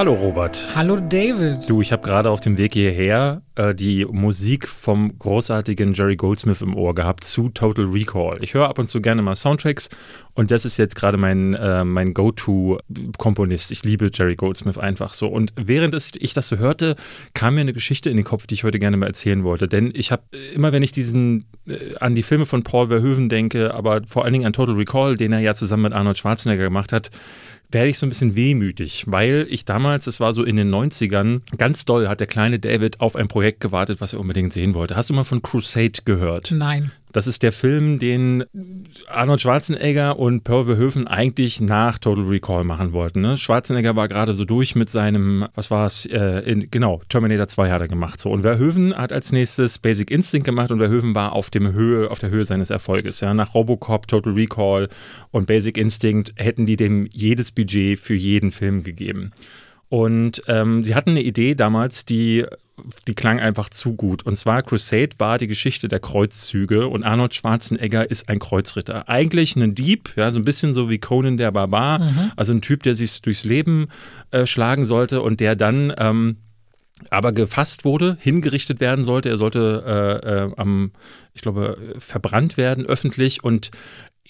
Hallo Robert. Hallo David. Du, ich habe gerade auf dem Weg hierher äh, die Musik vom großartigen Jerry Goldsmith im Ohr gehabt zu Total Recall. Ich höre ab und zu gerne mal Soundtracks und das ist jetzt gerade mein, äh, mein Go-To-Komponist. Ich liebe Jerry Goldsmith einfach so. Und während ich das so hörte, kam mir eine Geschichte in den Kopf, die ich heute gerne mal erzählen wollte. Denn ich habe immer, wenn ich diesen äh, an die Filme von Paul Verhoeven denke, aber vor allen Dingen an Total Recall, den er ja zusammen mit Arnold Schwarzenegger gemacht hat, werde ich so ein bisschen wehmütig, weil ich damals, es war so in den 90ern, ganz doll hat der kleine David auf ein Projekt gewartet, was er unbedingt sehen wollte. Hast du mal von Crusade gehört? Nein. Das ist der Film, den Arnold Schwarzenegger und Paul Verhoeven eigentlich nach Total Recall machen wollten. Ne? Schwarzenegger war gerade so durch mit seinem, was war es, äh, genau, Terminator 2 hat er gemacht. So. Und Verhoeven hat als nächstes Basic Instinct gemacht und Verhoeven war auf, dem Höhe, auf der Höhe seines Erfolges. Ja? Nach Robocop, Total Recall und Basic Instinct hätten die dem jedes Budget für jeden Film gegeben. Und ähm, sie hatten eine Idee damals, die die klang einfach zu gut. Und zwar Crusade war die Geschichte der Kreuzzüge und Arnold Schwarzenegger ist ein Kreuzritter. Eigentlich ein Dieb, ja, so ein bisschen so wie Conan der Barbar, mhm. also ein Typ, der sich durchs Leben äh, schlagen sollte und der dann ähm, aber gefasst wurde, hingerichtet werden sollte. Er sollte äh, äh, am, ich glaube, verbrannt werden öffentlich und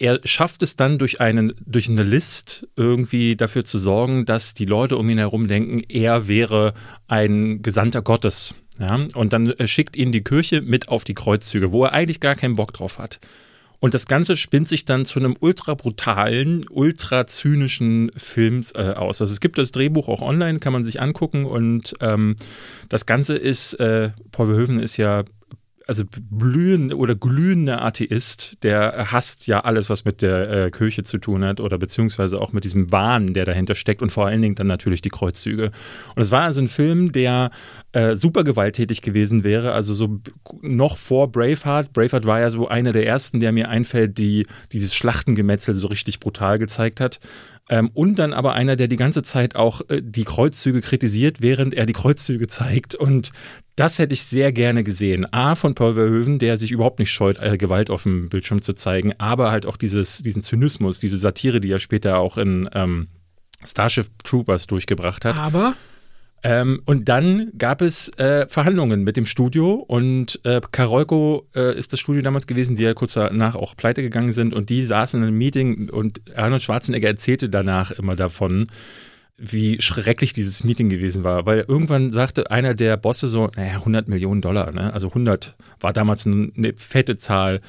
er schafft es dann durch, einen, durch eine List irgendwie dafür zu sorgen, dass die Leute um ihn herum denken, er wäre ein Gesandter Gottes. Ja? Und dann schickt ihn die Kirche mit auf die Kreuzzüge, wo er eigentlich gar keinen Bock drauf hat. Und das Ganze spinnt sich dann zu einem ultra brutalen, ultra zynischen Film äh, aus. Also es gibt das Drehbuch auch online, kann man sich angucken. Und ähm, das Ganze ist, äh, Paul Verhoeven ist ja also blühend oder glühender Atheist, der hasst ja alles, was mit der äh, Kirche zu tun hat oder beziehungsweise auch mit diesem Wahn, der dahinter steckt und vor allen Dingen dann natürlich die Kreuzzüge. Und es war also ein Film, der äh, super gewalttätig gewesen wäre, also so noch vor Braveheart. Braveheart war ja so einer der ersten, der mir einfällt, die dieses Schlachtengemetzel so richtig brutal gezeigt hat. Ähm, und dann aber einer, der die ganze Zeit auch äh, die Kreuzzüge kritisiert, während er die Kreuzzüge zeigt. Und das hätte ich sehr gerne gesehen. A, von Paul Verhoeven, der sich überhaupt nicht scheut, äh, Gewalt auf dem Bildschirm zu zeigen, aber halt auch dieses, diesen Zynismus, diese Satire, die er später auch in ähm, Starship Troopers durchgebracht hat. Aber ähm, und dann gab es äh, Verhandlungen mit dem Studio und äh, Karolko äh, ist das Studio damals gewesen, die ja kurz danach auch pleite gegangen sind und die saßen in einem Meeting und Arnold Schwarzenegger erzählte danach immer davon, wie schrecklich dieses Meeting gewesen war, weil irgendwann sagte einer der Bosse so, naja, 100 Millionen Dollar, ne? also 100 war damals eine fette Zahl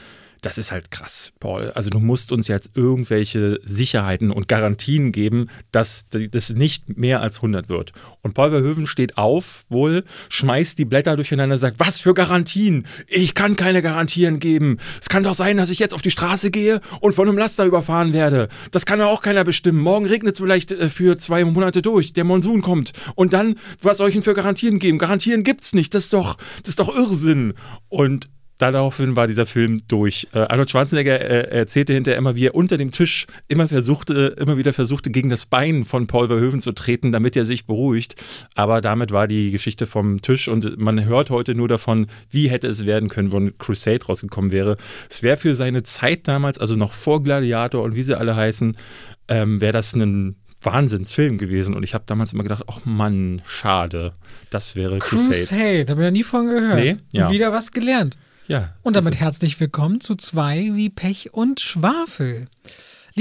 das ist halt krass, Paul. Also du musst uns jetzt irgendwelche Sicherheiten und Garantien geben, dass das nicht mehr als 100 wird. Und Paul Verhoeven steht auf, wohl, schmeißt die Blätter durcheinander, sagt, was für Garantien? Ich kann keine Garantien geben. Es kann doch sein, dass ich jetzt auf die Straße gehe und von einem Laster überfahren werde. Das kann doch auch keiner bestimmen. Morgen regnet es vielleicht äh, für zwei Monate durch. Der Monsun kommt. Und dann, was soll ich denn für Garantien geben? Garantien gibt's nicht. Das ist doch, das ist doch Irrsinn. Und daraufhin war dieser Film durch. Äh, Arnold Schwarzenegger äh, erzählte hinterher immer, wie er unter dem Tisch immer versuchte, immer wieder versuchte, gegen das Bein von Paul Verhoeven zu treten, damit er sich beruhigt. Aber damit war die Geschichte vom Tisch und man hört heute nur davon, wie hätte es werden können, wenn Crusade rausgekommen wäre. Es wäre für seine Zeit damals, also noch vor Gladiator und wie sie alle heißen, ähm, wäre das ein Wahnsinnsfilm gewesen und ich habe damals immer gedacht, ach Mann, schade, das wäre Crusade. Crusade, habe ich ja nie von gehört. Nee, ja. Und wieder was gelernt. Ja. Und damit herzlich willkommen zu zwei wie Pech und Schwafel.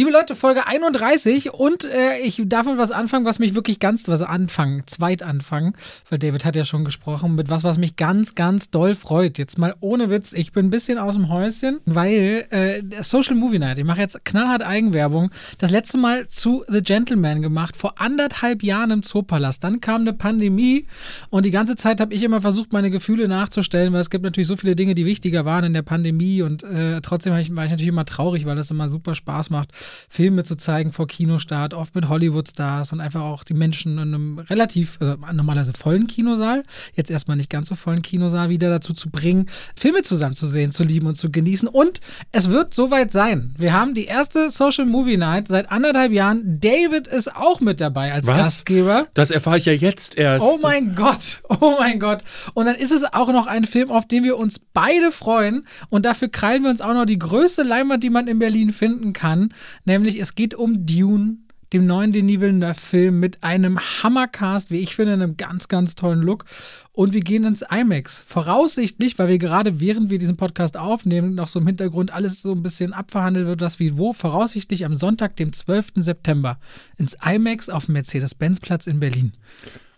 Liebe Leute, Folge 31 und äh, ich darf mit was anfangen, was mich wirklich ganz, was anfangen, zweit anfangen, weil David hat ja schon gesprochen, mit was, was mich ganz, ganz doll freut. Jetzt mal ohne Witz, ich bin ein bisschen aus dem Häuschen, weil äh, Social Movie Night, ich mache jetzt knallhart Eigenwerbung, das letzte Mal zu The Gentleman gemacht, vor anderthalb Jahren im Zoopalast. Dann kam eine Pandemie und die ganze Zeit habe ich immer versucht, meine Gefühle nachzustellen, weil es gibt natürlich so viele Dinge, die wichtiger waren in der Pandemie und äh, trotzdem war ich, war ich natürlich immer traurig, weil das immer super Spaß macht Filme zu zeigen vor Kinostart, oft mit Hollywood-Stars und einfach auch die Menschen in einem relativ, also normalerweise vollen Kinosaal, jetzt erstmal nicht ganz so vollen Kinosaal wieder dazu zu bringen, Filme zusammen zu sehen, zu lieben und zu genießen. Und es wird soweit sein. Wir haben die erste Social Movie Night seit anderthalb Jahren. David ist auch mit dabei als Was? Gastgeber. Das erfahre ich ja jetzt erst. Oh mein Gott, oh mein Gott. Und dann ist es auch noch ein Film, auf den wir uns beide freuen. Und dafür krallen wir uns auch noch die größte Leinwand, die man in Berlin finden kann nämlich es geht um Dune dem neuen Denis Villeneuve-Film mit einem Hammercast, wie ich finde, einem ganz, ganz tollen Look. Und wir gehen ins IMAX. Voraussichtlich, weil wir gerade, während wir diesen Podcast aufnehmen, noch so im Hintergrund alles so ein bisschen abverhandelt wird, was wie wo. Voraussichtlich am Sonntag, dem 12. September, ins IMAX auf dem Mercedes-Benz-Platz in Berlin.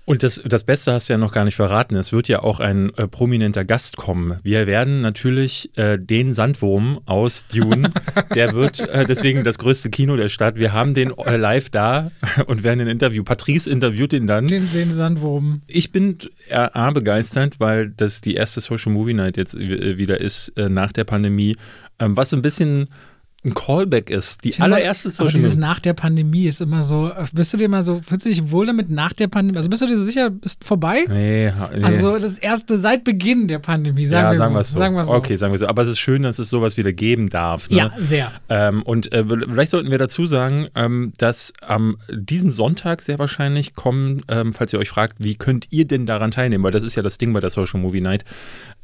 Und das, das Beste hast du ja noch gar nicht verraten. Es wird ja auch ein äh, prominenter Gast kommen. Wir werden natürlich äh, den Sandwurm aus Dune, der wird äh, deswegen das größte Kino der Stadt. Wir haben den äh, live da und werden ein Interview. Patrice interviewt ihn dann. Den, den Sandwurm. Ich bin A, begeistert, weil das die erste Social Movie Night jetzt äh, wieder ist äh, nach der Pandemie. Ähm, was ein bisschen ein Callback ist. Die allererste Social Aber dieses nach der Pandemie ist immer so, bist du dir mal so, fühlst du dich wohl damit nach der Pandemie? Also bist du dir so sicher, bist vorbei? Nee, nee. Also das erste seit Beginn der Pandemie, sagen, ja, wir, sagen so. so. Sagen wir so. Okay, sagen wir so. Aber es ist schön, dass es sowas wieder geben darf. Ne? Ja, sehr. Ähm, und äh, vielleicht sollten wir dazu sagen, ähm, dass am diesen Sonntag sehr wahrscheinlich kommen, ähm, falls ihr euch fragt, wie könnt ihr denn daran teilnehmen? Weil das ist ja das Ding bei der Social Movie Night.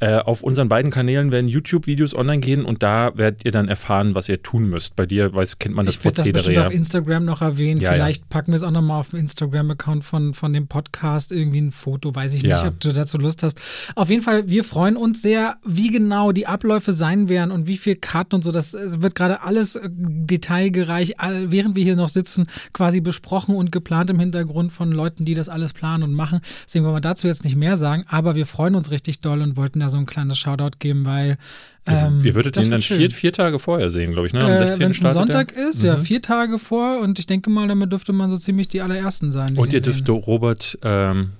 Äh, auf unseren beiden Kanälen werden YouTube-Videos online gehen und da werdet ihr dann erfahren, was ihr tun müsst. Bei dir weiß, kennt man das ich Prozedere das bestimmt auf Instagram noch erwähnen. Ja, Vielleicht ja. packen wir es auch nochmal auf dem Instagram-Account von, von dem Podcast. Irgendwie ein Foto, weiß ich Ja. nicht, ob du dazu Lust hast. Auf jeden Fall, wir freuen uns sehr, wie genau die Abläufe sein werden und wie viel Karten und so. Das wird gerade alles äh, detailgereich, während wir hier noch sitzen, quasi besprochen und geplant im Hintergrund von Leuten, die das alles planen und machen. Deswegen wollen wir dazu jetzt nicht mehr sagen, aber wir freuen uns richtig doll und wollten da so ein kleines Shoutout geben, weil ähm, ihr würdet ihn dann vier, vier Tage vorher sehen, glaube ich, ne? Am Äh, 16. Wenn es ein Sonntag er. ist, ja, Mhm. vier Tage vor und ich denke mal, damit dürfte man so ziemlich die allerersten sein. Und ihr sehen. Robert ähm,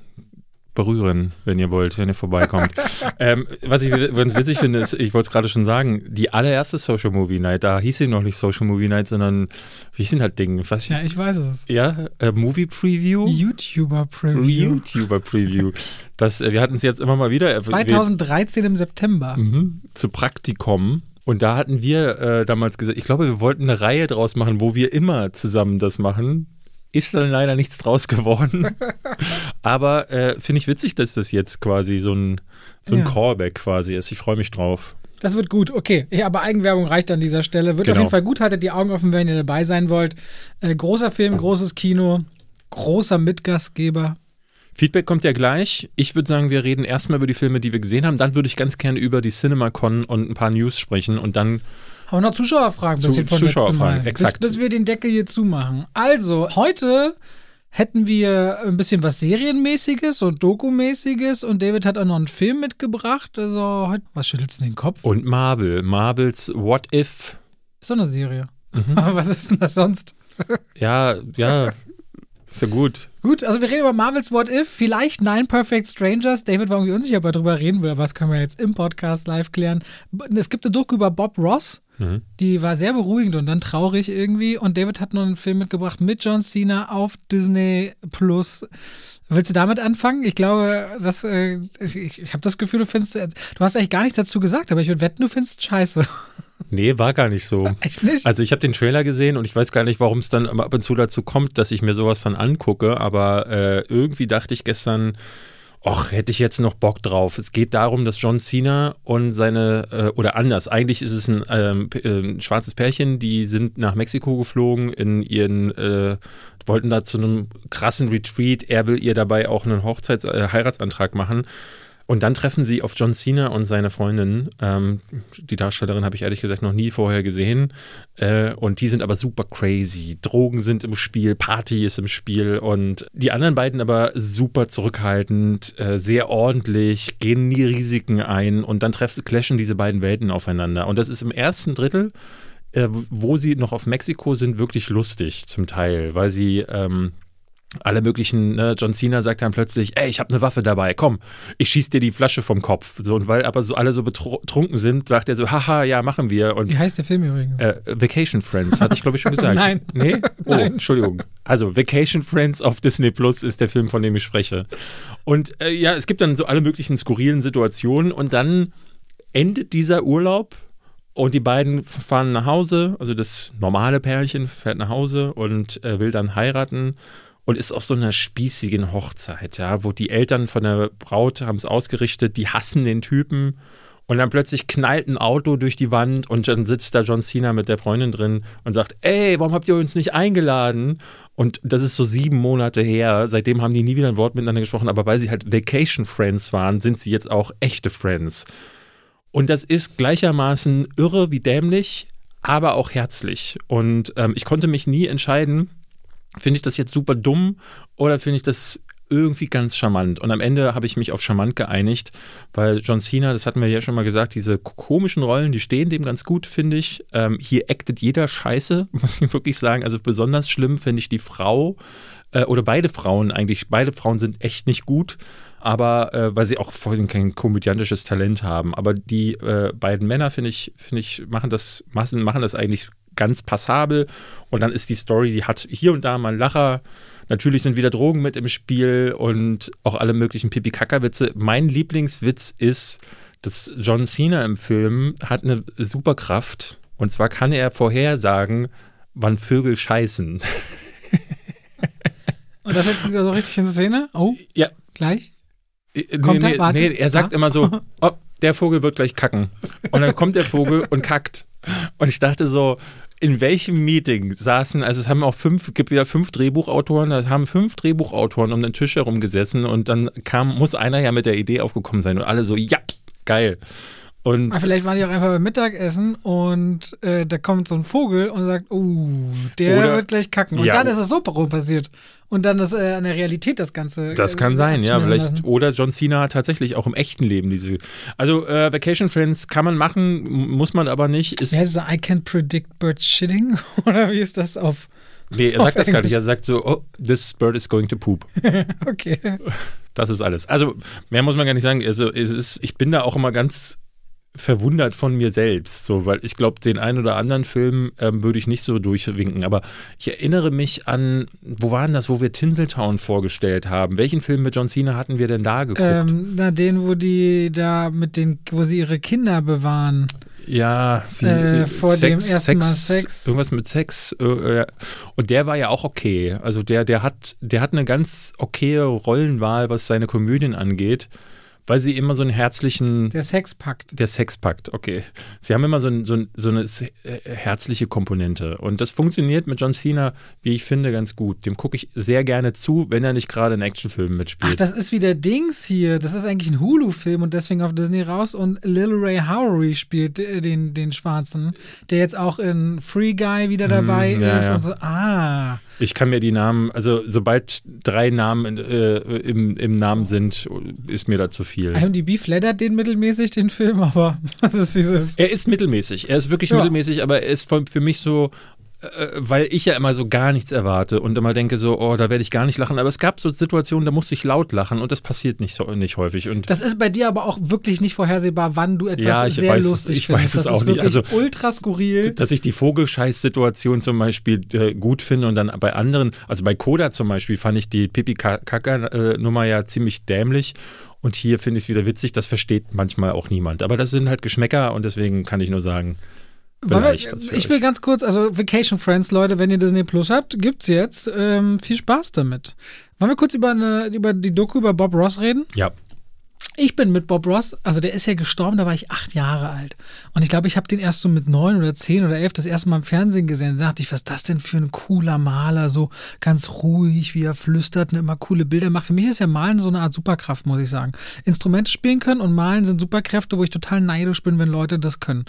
berühren, wenn ihr wollt, wenn ihr vorbeikommt. ähm, was ich ganz witzig finde, ist, ich wollte es gerade schon sagen, die allererste Social Movie Night, da hieß sie noch nicht Social Movie Night, sondern wie hieß denn halt Ding? Was, Ja, ich weiß es. ja, äh, Movie Preview? YouTuber Preview. YouTuber Preview. Das, äh, wir hatten es jetzt immer mal wieder. äh, 2013 im September. Mhm, zu Praktikum. Und da hatten wir äh, damals gesagt, ich glaube, wir wollten eine Reihe draus machen, wo wir immer zusammen das machen. Ist dann leider nichts draus geworden. Aber äh, finde ich witzig, dass das jetzt quasi so ein, so ein Ja. Callback quasi ist. Ich freue mich drauf. Das wird gut, okay. Ja, aber Eigenwerbung reicht an dieser Stelle. Wird auf Genau. jeden Fall gut. Haltet die Augen offen, wenn ihr dabei sein wollt. Äh, großer Film, großes Kino, großer Mitgastgeber. Feedback kommt ja gleich. Ich würde sagen, wir reden erstmal über die Filme, die wir gesehen haben. Dann würde ich ganz gerne über die CinemaCon und ein paar News sprechen. Und dann Haben noch Zuschauerfragen Zu- bisschen von letztem Zuschauerfragen, Mal. exakt. Bis, bis wir den Deckel hier zumachen. Also, heute hätten wir ein bisschen was Serienmäßiges und Dokumäßiges und David hat auch noch einen Film mitgebracht. Also, heute, was schüttelst du den Kopf? und Marvel. Marvels What If. Ist doch eine Serie. Mhm. Was ist denn das sonst? Ja, ja. Ist ja gut. Gut, also wir reden über Marvel's What If, vielleicht Nine Perfect Strangers. David war irgendwie unsicher, ob er drüber reden will, aber das können wir jetzt im Podcast live klären. Es gibt eine Doku über Bob Ross, Mhm. die war sehr beruhigend und dann traurig irgendwie. Und David hat noch einen Film mitgebracht mit John Cena auf Disney Plus. Willst du damit anfangen? Ich glaube, dass, äh, ich, ich, ich habe das Gefühl, du findest, du hast eigentlich gar nichts dazu gesagt, aber ich würde wetten, du findest scheiße. Nee, war gar nicht so. Echt nicht? Also ich habe den Trailer gesehen und ich weiß gar nicht, warum es dann ab und zu dazu kommt, dass ich mir sowas dann angucke, aber äh, irgendwie dachte ich gestern, ach, hätte ich jetzt noch Bock drauf. Es geht darum, dass John Cena und seine, äh, oder anders, eigentlich ist es ein, ähm, äh, schwarzes Pärchen, die sind nach Mexiko geflogen in ihren, äh, wollten da zu einem krassen Retreat. Er will ihr dabei auch einen Hochzeits-, äh, Heiratsantrag machen. Und dann treffen sie auf John Cena und seine Freundin. Ähm, die Darstellerin habe ich ehrlich gesagt noch nie vorher gesehen. Äh, und die sind aber super crazy. Drogen sind im Spiel, Party ist im Spiel. Und die anderen beiden aber super zurückhaltend, äh, sehr ordentlich, gehen nie Risiken ein. Und dann treffen, clashen diese beiden Welten aufeinander. Und das ist im ersten Drittel, äh, wo sie noch auf Mexiko sind, wirklich lustig zum Teil, weil sie. Ähm, alle möglichen, ne, John Cena sagt dann plötzlich, ey, ich habe eine Waffe dabei, komm, ich schieß dir die Flasche vom Kopf. So, und weil aber so alle so betrunken sind, sagt er so, haha, ja, machen wir. Und Wie heißt der Film übrigens? äh, Vacation Friends, hatte ich glaube ich schon gesagt. Nein. Nee? Oh, Nein. Entschuldigung. Also Vacation Friends auf Disney Plus ist der Film, von dem ich spreche. Und äh, ja, es gibt dann so alle möglichen skurrilen Situationen und dann endet dieser Urlaub und die beiden fahren nach Hause, also das normale Pärchen fährt nach Hause und äh, will dann heiraten und ist auf so einer spießigen Hochzeit, ja, wo die Eltern von der Braut haben es ausgerichtet, die hassen den Typen Und dann plötzlich knallt ein Auto durch die Wand und dann sitzt da John Cena mit der Freundin drin und sagt, ey, warum habt ihr uns nicht eingeladen? Und das ist so sieben Monate her. Seitdem haben die nie wieder ein Wort miteinander gesprochen. Aber weil sie halt Vacation Friends waren, sind sie jetzt auch echte Friends. Und das ist gleichermaßen irre wie dämlich, aber auch herzlich. Und ähm, ich konnte mich nie entscheiden, finde ich das jetzt super dumm oder finde ich das irgendwie ganz charmant. Und am Ende habe ich mich auf charmant geeinigt, weil John Cena, das hatten wir ja schon mal gesagt, diese komischen Rollen, die stehen dem ganz gut, finde ich. Ähm, hier actet jeder Scheiße, muss ich wirklich sagen. Also besonders schlimm finde ich die Frau äh, oder beide Frauen eigentlich. Beide Frauen sind echt nicht gut aber äh, weil sie auch vorhin kein komödiantisches Talent haben. Aber die äh, beiden Männer, finde ich, finde ich, machen das, machen, das eigentlich ganz passabel. Und dann ist die Story, die hat hier und da mal einen Lacher. Natürlich sind wieder Drogen mit im Spiel und auch alle möglichen Pipi-Kaka-Witze. Mein Lieblingswitz ist, dass John Cena im Film hat eine Superkraft. Und zwar kann er vorhersagen, wann Vögel scheißen. Und das setzen Sie so richtig in Szene? Oh, ja. Gleich? Äh, kommt nee, er, nee, er sagt ah. immer so, oh, der Vogel wird gleich kacken. Und dann kommt der Vogel und kackt. Und ich dachte so, in welchem Meeting saßen, also es haben auch fünf, gibt wieder fünf Drehbuchautoren, da haben fünf Drehbuchautoren um den Tisch herum gesessen und dann kam, muss einer ja mit der Idee aufgekommen sein und alle so, ja, geil. Und Aber vielleicht waren die auch einfach beim Mittagessen und äh, da kommt so ein Vogel und sagt, uh, der oder, wird gleich kacken. Und ja, dann ist es so passiert. Und dann ist äh, an der Realität das Ganze. Das kann äh, sein, ja. Vielleicht, lassen. oder John Cena hat tatsächlich auch im echten Leben diese. Also äh, Vacation Friends kann man machen, muss man aber nicht. Ist, ja, ist I can predict bird shitting? oder wie ist das auf. Nee, er sagt das gar nicht. Er sagt so, oh, this bird is going to poop. okay. Das ist alles. Also, mehr muss man gar nicht sagen. Also, es ist, ich bin da auch immer ganz verwundert von mir selbst, so, weil ich glaube, den einen oder anderen Film ähm, würde ich nicht so durchwinken. Aber ich erinnere mich an, wo waren das, wo wir Tinseltown vorgestellt haben? Welchen Film mit John Cena hatten wir denn da geguckt? Ähm, na, den, wo die da mit den, wo sie ihre Kinder bewahren. Ja, wie, äh, vor Sex, dem ersten Sex, Mal Sex. Irgendwas mit Sex. Äh, äh, und der war ja auch okay. Also der, der hat, der hat eine ganz okaye Rollenwahl, was seine Komödien angeht. Weil sie immer so einen herzlichen. Der Sexpakt. Der Sexpakt, okay. Sie haben immer so, ein, so, ein, so eine äh, herzliche Komponente. Und das funktioniert mit John Cena, wie ich finde, ganz gut. Dem gucke ich sehr gerne zu, wenn er nicht gerade in Actionfilmen mitspielt. Ach, das ist wieder Dings hier. Das ist eigentlich ein Hulu-Film und deswegen auf Disney raus. Und Lil Ray Howery spielt äh, den, den Schwarzen, der jetzt auch in Free Guy wieder dabei mm, ja, ist. Ja. Und so, ah. Ich kann mir die Namen, also sobald drei Namen äh, im, im Namen sind, ist mir da zu viel. IMDb flattert den mittelmäßig, den Film, aber was ist, wie es ist. Er ist mittelmäßig. Er ist wirklich ja. mittelmäßig, aber er ist für mich so weil ich ja immer so gar nichts erwarte und immer denke so, oh, da werde ich gar nicht lachen. Aber es gab so Situationen, da musste ich laut lachen und das passiert nicht so nicht häufig. Und das ist bei dir aber auch wirklich nicht vorhersehbar, wann du etwas ja, sehr weiß, lustig ich findest. Ich weiß es das auch nicht. Also ultra skurril. Dass ich die Vogelscheiß-Situation zum Beispiel äh, gut finde und dann bei anderen, also bei Koda zum Beispiel fand ich die Pipi Kaka Nummer ja ziemlich dämlich. Und hier finde ich es wieder witzig, das versteht manchmal auch niemand. Aber das sind halt Geschmäcker und deswegen kann ich nur sagen, wir, ich will ganz kurz, also Vacation Friends, Leute, wenn ihr Disney Plus habt, gibt's jetzt. Ähm, viel Spaß damit. Wollen wir kurz über, eine, über die Doku über Bob Ross reden? Ja. Ich bin mit Bob Ross, also der ist ja gestorben, da war ich acht Jahre alt. Und ich glaube, ich habe den erst so mit neun oder zehn oder elf das erste Mal im Fernsehen gesehen. Da dachte ich, was ist das denn für ein cooler Maler, so ganz ruhig, wie er flüstert und immer coole Bilder macht. Für mich ist ja Malen so eine Art Superkraft, muss ich sagen. Instrumente spielen können und Malen sind Superkräfte, wo ich total neidisch bin, wenn Leute das können.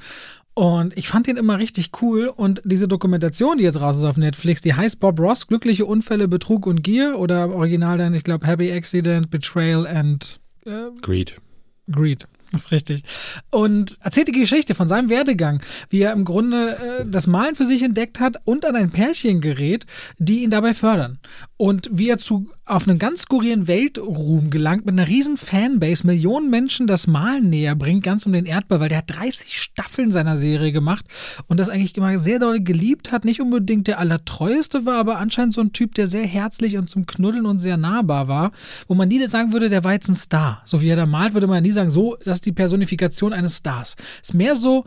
Und ich fand den immer richtig cool. Und diese Dokumentation, die jetzt raus ist auf Netflix, die heißt Bob Ross, Glückliche Unfälle, Betrug und Gier. Oder original dann, ich glaube, Happy Accident, Betrayal and äh, Greed. Greed. Das ist richtig. Und erzählt die Geschichte von seinem Werdegang, wie er im Grunde äh, das Malen für sich entdeckt hat und an ein Pärchen gerät, die ihn dabei fördern. Und wie er zu auf einen ganz skurrilen Weltruhm gelangt, mit einer riesen Fanbase, Millionen Menschen das Malen näher bringt, ganz um den Erdball, weil der hat 30 Staffeln seiner Serie gemacht und das eigentlich immer sehr doll geliebt hat. Nicht unbedingt der allertreueste war, aber anscheinend so ein Typ, der sehr herzlich und zum Knuddeln und sehr nahbar war, wo man nie sagen würde, der war jetzt ein Star. So wie er da malt, würde man nie sagen, so, das ist die Personifikation eines Stars. Ist mehr so,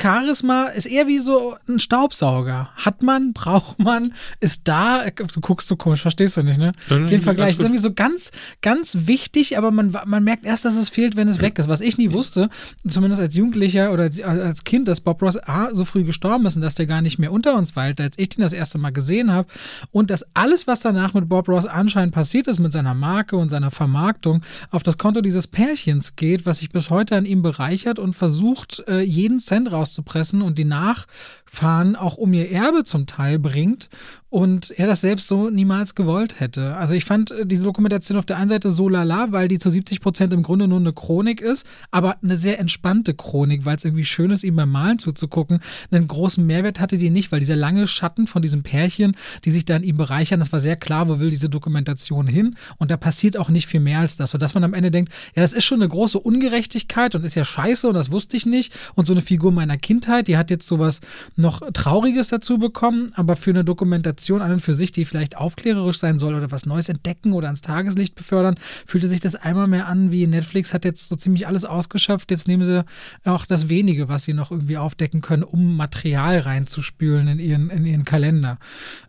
Charisma ist eher wie so ein Staubsauger. Hat man, braucht man, ist da. Du guckst so komisch, verstehst du nicht, ne? Den Vergleich. Das ist irgendwie so ganz, ganz wichtig, aber man, man merkt erst, dass es fehlt, wenn es weg ist. Was ich nie wusste, zumindest als Jugendlicher oder als Kind, dass Bob Ross A, so früh gestorben ist und dass der gar nicht mehr unter uns weilt, als ich den das erste Mal gesehen habe. Und dass alles, was danach mit Bob Ross anscheinend passiert ist, mit seiner Marke und seiner Vermarktung, auf das Konto dieses Pärchens geht, was sich bis heute an ihm bereichert und versucht, äh, jeden Cent rauszupressen und die Nachfahren auch um ihr Erbe zum Teil bringt und er das selbst so niemals gewollt hätte. Also ich fand äh, diese Dokumentation auf der einen Seite so lala, weil die zu 70 Prozent im Grunde nur eine Chronik ist, aber eine sehr entspannte Chronik, weil es irgendwie schön ist, ihm beim Malen zuzugucken. Einen großen Mehrwert hatte die nicht, weil dieser lange Schatten von diesem Pärchen, die sich dann ihm bereichern, das war sehr klar, wo will diese Dokumentation hin und da passiert auch nicht viel mehr als das, sodass man am Ende denkt, ja, das ist schon eine große Ungerechtigkeit und ist ja scheiße und das wusste ich nicht und so eine Figur meiner Kindheit, die hat jetzt sowas noch Trauriges dazu bekommen, aber für eine Dokumentation Aktion an und für sich, die vielleicht aufklärerisch sein soll oder was Neues entdecken oder ans Tageslicht befördern, fühlte sich das einmal mehr an, wie Netflix hat jetzt so ziemlich alles ausgeschöpft. Jetzt nehmen sie auch das wenige, was sie noch irgendwie aufdecken können, um Material reinzuspülen in ihren, in ihren Kalender.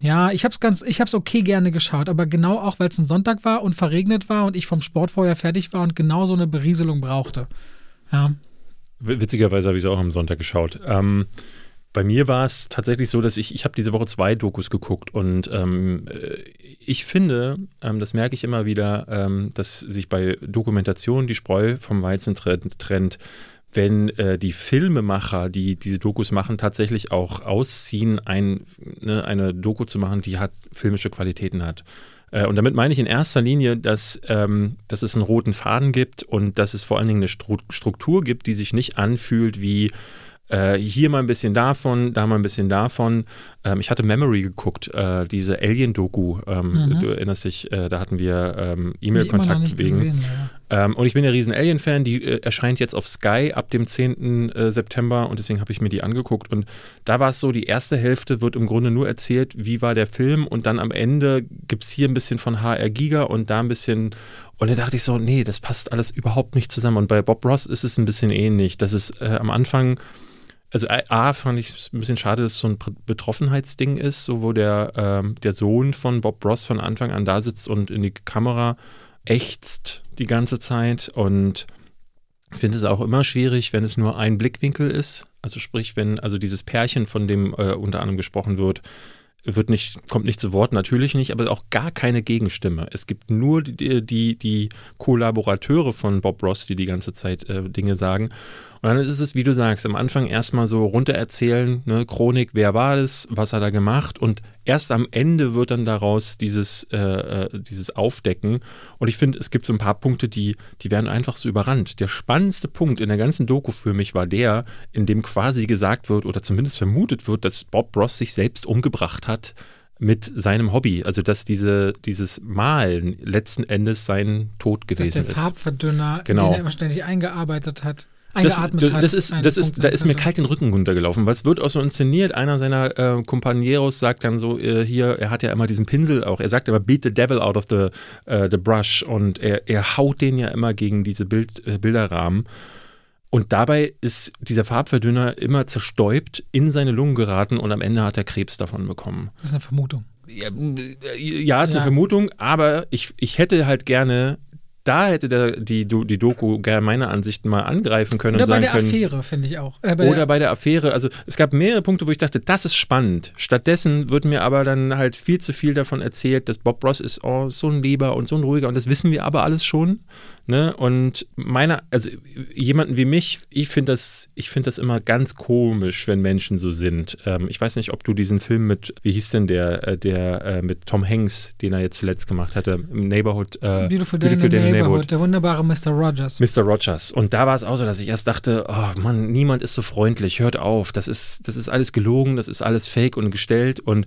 Ja, ich habe es ganz, ich habe es okay gerne geschaut, aber genau auch, weil es ein Sonntag war und verregnet war und ich vom Sport vorher fertig war und genau so eine Berieselung brauchte. Ja. Witzigerweise habe ich es auch am Sonntag geschaut. Ähm, bei mir war es tatsächlich so, dass ich, ich habe diese Woche zwei Dokus geguckt und ähm, äh, ich finde, ähm, das merke ich immer wieder, ähm, dass sich bei Dokumentationen die Spreu vom Weizen trennt, wenn äh, die Filmemacher, die diese Dokus machen, tatsächlich auch ausziehen, ein, ne, eine Doku zu machen, die hat filmische Qualitäten hat. Äh, und damit meine ich in erster Linie, dass, ähm, dass es einen roten Faden gibt und dass es vor allen Dingen eine Struktur gibt, die sich nicht anfühlt wie äh, hier mal ein bisschen davon, da mal ein bisschen davon. Ähm, ich hatte Memory geguckt, äh, diese Alien-Doku. Ähm, mhm. Du erinnerst dich, äh, da hatten wir ähm, E-Mail-Kontakt wegen. Gesehen, ja. Ähm, und ich bin ja riesen Alien-Fan. Die äh, erscheint jetzt auf Sky ab dem 10. Äh, September und deswegen habe ich mir die angeguckt. Und da war es so, die erste Hälfte wird im Grunde nur erzählt, wie war der Film und dann am Ende gibt es hier ein bisschen von HR Giga und da ein bisschen und da dachte ich so, nee, das passt alles überhaupt nicht zusammen. Und bei Bob Ross ist es ein bisschen ähnlich. Das ist äh, am Anfang also A, fand ich es ein bisschen schade, dass es so ein Betroffenheitsding ist, so wo der, ähm, der Sohn von Bob Ross von Anfang an da sitzt und in die Kamera ächzt die ganze Zeit und ich finde es auch immer schwierig, wenn es nur ein Blickwinkel ist. Also sprich, wenn also dieses Pärchen, von dem äh, unter anderem gesprochen wird, wird nicht, kommt nicht zu Wort, natürlich nicht, aber auch gar keine Gegenstimme. Es gibt nur die, die, die Kollaborateure von Bob Ross, die die ganze Zeit äh, Dinge sagen. Und dann ist es, wie du sagst, am Anfang erstmal so runtererzählen, ne, Chronik, wer war das, was hat er gemacht und erst am Ende wird dann daraus dieses, äh, äh, dieses Aufdecken. Und ich finde, es gibt so ein paar Punkte, die, die werden einfach so überrannt. Der spannendste Punkt in der ganzen Doku für mich war der, in dem quasi gesagt wird oder zumindest vermutet wird, dass Bob Ross sich selbst umgebracht hat mit seinem Hobby, also dass diese, dieses Malen letzten Endes sein Tod gewesen ist. Dass der Farbverdünner, genau. den er immer ständig eingearbeitet hat eingeatmet das, hat. Das ist, das ist, da ist mir kalt den Rücken runtergelaufen, weil es wird auch so inszeniert. Einer seiner äh, Companeros sagt dann so äh, hier, er hat ja immer diesen Pinsel auch. Er sagt immer, beat the devil out of the, uh, the brush und er, er haut den ja immer gegen diese Bild, äh, Bilderrahmen. Und dabei ist dieser Farbverdünner immer zerstäubt in seine Lungen geraten und am Ende hat er Krebs davon bekommen. Das ist eine Vermutung. Ja, ja ist ja. eine Vermutung, aber ich, ich hätte halt gerne da hätte der, die, die Doku gerne meiner Ansicht mal angreifen können oder können. Bei der Affäre, finde ich auch. Äh, bei oder bei der Affäre. Also es gab mehrere Punkte, wo ich dachte, das ist spannend. Stattdessen wird mir aber dann halt viel zu viel davon erzählt, dass Bob Ross ist oh, so ein Lieber und so ein ruhiger und das wissen wir aber alles schon. Ne? Und meiner, also jemanden wie mich, ich finde das, ich finde das immer ganz komisch, wenn Menschen so sind. Ähm, ich weiß nicht, ob du diesen Film mit, wie hieß denn der, äh, der äh, mit Tom Hanks, den er jetzt zuletzt gemacht hatte, im Neighborhood. Äh, Beautiful, Day, Beautiful Day in the Neighborhood. Der wunderbare Mr. Rogers. Mr. Rogers. Und da war es auch so, dass ich erst dachte, oh Mann, niemand ist so freundlich, hört auf, das ist, das ist alles gelogen, das ist alles fake und gestellt und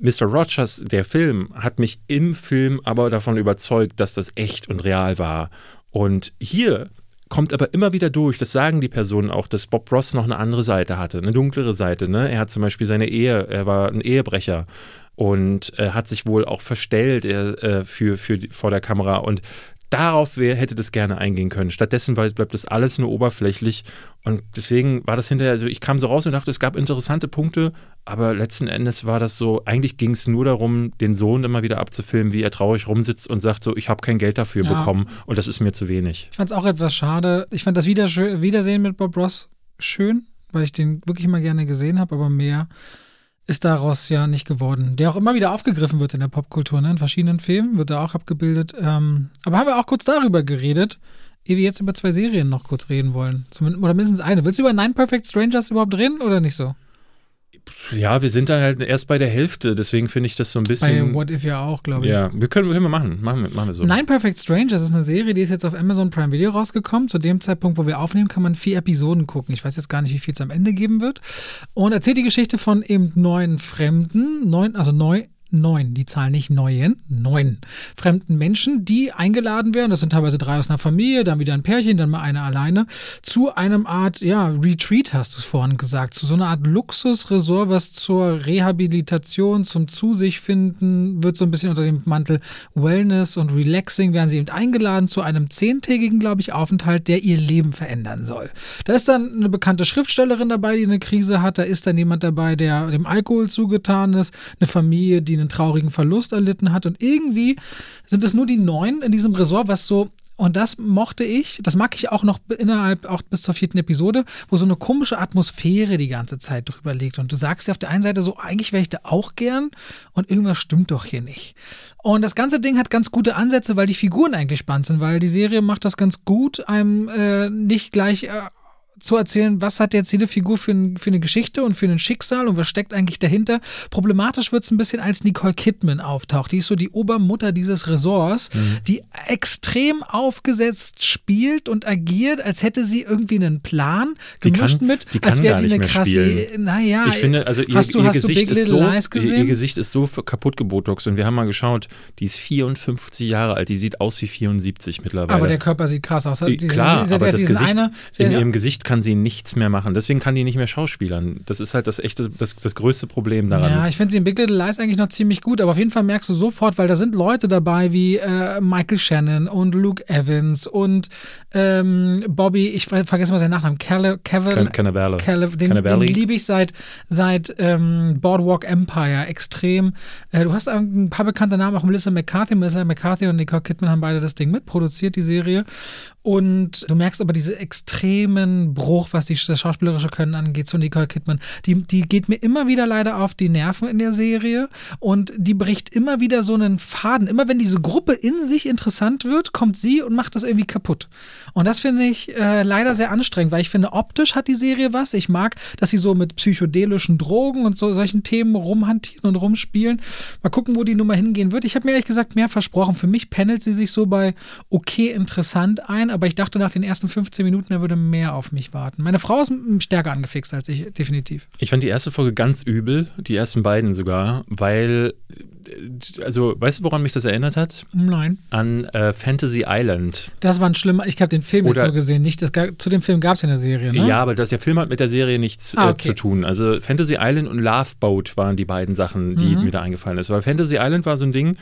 Mr. Rogers, der Film, hat mich im Film aber davon überzeugt, dass das echt und real war. Und hier kommt aber immer wieder durch, das sagen die Personen auch, dass Bob Ross noch eine andere Seite hatte, eine dunklere Seite. Ne? Er hat zum Beispiel seine Ehe, er war ein Ehebrecher und äh, hat sich wohl auch verstellt äh, für, für vor der Kamera. Und darauf wär, hätte das gerne eingehen können. Stattdessen bleibt das alles nur oberflächlich. Und deswegen war das hinterher, also ich kam so raus und dachte, es gab interessante Punkte, aber letzten Endes war das so, eigentlich ging es nur darum, den Sohn immer wieder abzufilmen, wie er traurig rumsitzt und sagt so, ich habe kein Geld dafür ja. bekommen und das ist mir zu wenig. Ich fand es auch etwas schade. Ich fand das Wiedersehen mit Bob Ross schön, weil ich den wirklich immer gerne gesehen habe, aber mehr ist daraus ja nicht geworden. Der auch immer wieder aufgegriffen wird in der Popkultur, ne? in verschiedenen Filmen wird er auch abgebildet. Ähm, aber haben wir auch kurz darüber geredet, ehe wir jetzt über zwei Serien noch kurz reden wollen. Zumindest, oder mindestens eine. Willst du über Nine Perfect Strangers überhaupt reden oder nicht so? Ja, wir sind dann halt erst bei der Hälfte, deswegen finde ich das so ein bisschen. Bei What If ja auch, glaube ich. Ja, wir können, können wir machen. Machen wir, machen wir so. Nine Perfect Strangers ist eine Serie, die ist jetzt auf Amazon Prime Video rausgekommen. Zu dem Zeitpunkt, wo wir aufnehmen, kann man vier Episoden gucken. Ich weiß jetzt gar nicht, wie viel es am Ende geben wird. Und erzählt die Geschichte von eben neun Fremden, neun, also neun neun, die Zahl nicht neuen, neun. Fremden Menschen, die eingeladen werden, das sind teilweise drei aus einer Familie, dann wieder ein Pärchen, dann mal einer alleine, zu einem Art, ja, Retreat, hast du es vorhin gesagt, zu so einer Art Luxusresort, was zur Rehabilitation, zum Zu sich finden, wird so ein bisschen unter dem Mantel Wellness und Relaxing, werden sie eben eingeladen zu einem zehntägigen, glaube ich, Aufenthalt, der ihr Leben verändern soll. Da ist dann eine bekannte Schriftstellerin dabei, die eine Krise hat, da ist dann jemand dabei, der dem Alkohol zugetan ist, eine Familie, die einen traurigen Verlust erlitten hat. Und irgendwie sind es nur die neun in diesem Resort, was so und das mochte ich, das mag ich auch noch innerhalb, auch bis zur vierten Episode, wo so eine komische Atmosphäre die ganze Zeit drüber liegt. Und du sagst ja auf der einen Seite so, eigentlich wäre ich da auch gern und irgendwas stimmt doch hier nicht. Und das ganze Ding hat ganz gute Ansätze, weil die Figuren eigentlich spannend sind, weil die Serie macht das ganz gut, einem äh, nicht gleich äh, zu erzählen, was hat jetzt jede Figur für, ein, für eine Geschichte und für ein Schicksal und was steckt eigentlich dahinter. Problematisch wird es ein bisschen, als Nicole Kidman auftaucht. Die ist so die Obermutter dieses Ressorts, mhm. die extrem aufgesetzt spielt und agiert, als hätte sie irgendwie einen Plan, gemischt kann, mit, als wäre sie eine krasse. Naja, ich finde, also ihr, hast du, ihr hast Gesicht du Big ist so, gesehen? Ihr Gesicht ist so kaputt gebotox und wir haben mal geschaut, die ist 54 Jahre alt, die sieht aus wie 74 mittlerweile. Aber der Körper sieht krass aus. Die, Klar, sie, sie, aber das Gesicht, eine, in ihrem Gesicht kann sie nichts mehr machen. Deswegen kann die nicht mehr schauspielern. Das ist halt das echte, das, das größte Problem daran. Ja, ich finde sie in Big Little Lies eigentlich noch ziemlich gut, aber auf jeden Fall merkst du sofort, weil da sind Leute dabei wie äh, Michael Shannon und Luke Evans und ähm, Bobby, ich vergesse mal seinen Nachnamen, Kevin Can Cannavale. den, den liebe ich seit, seit ähm, Boardwalk Empire extrem. Äh, du hast ein paar bekannte Namen, auch Melissa McCarthy. Melissa McCarthy und Nicole Kidman haben beide das Ding mitproduziert, die Serie. Und du merkst aber diesen extremen Bruch, was die, das schauspielerische Können angeht, zu Nicole Kidman. Die, die geht mir immer wieder leider auf die Nerven in der Serie und die bricht immer wieder so einen Faden. Immer wenn diese Gruppe in sich interessant wird, kommt sie und macht das irgendwie kaputt. Und das finde ich äh, leider sehr anstrengend, weil ich finde, optisch hat die Serie was. Ich mag, dass sie so mit psychedelischen Drogen und so solchen Themen rumhantieren und rumspielen. Mal gucken, wo die Nummer hingehen wird. Ich habe mir ehrlich gesagt mehr versprochen. Für mich pendelt sie sich so bei okay interessant ein, aber ich dachte nach den ersten 15 Minuten, er würde mehr auf mich warten. Meine Frau ist stärker angefixt als ich, definitiv. Ich fand die erste Folge ganz übel, die ersten beiden sogar, weil also, weißt du, woran mich das erinnert hat? Nein. An äh, Fantasy Island. Das war ein schlimmer, ich habe den Film Oder, jetzt nur gesehen, nicht, das, zu dem Film gab es ja eine Serie, ne? Ja, aber das, der Film hat mit der Serie nichts ah, okay. äh, zu tun. Also Fantasy Island und Love Boat waren die beiden Sachen, die mhm. mir da eingefallen ist. Weil Fantasy Island war so ein Ding,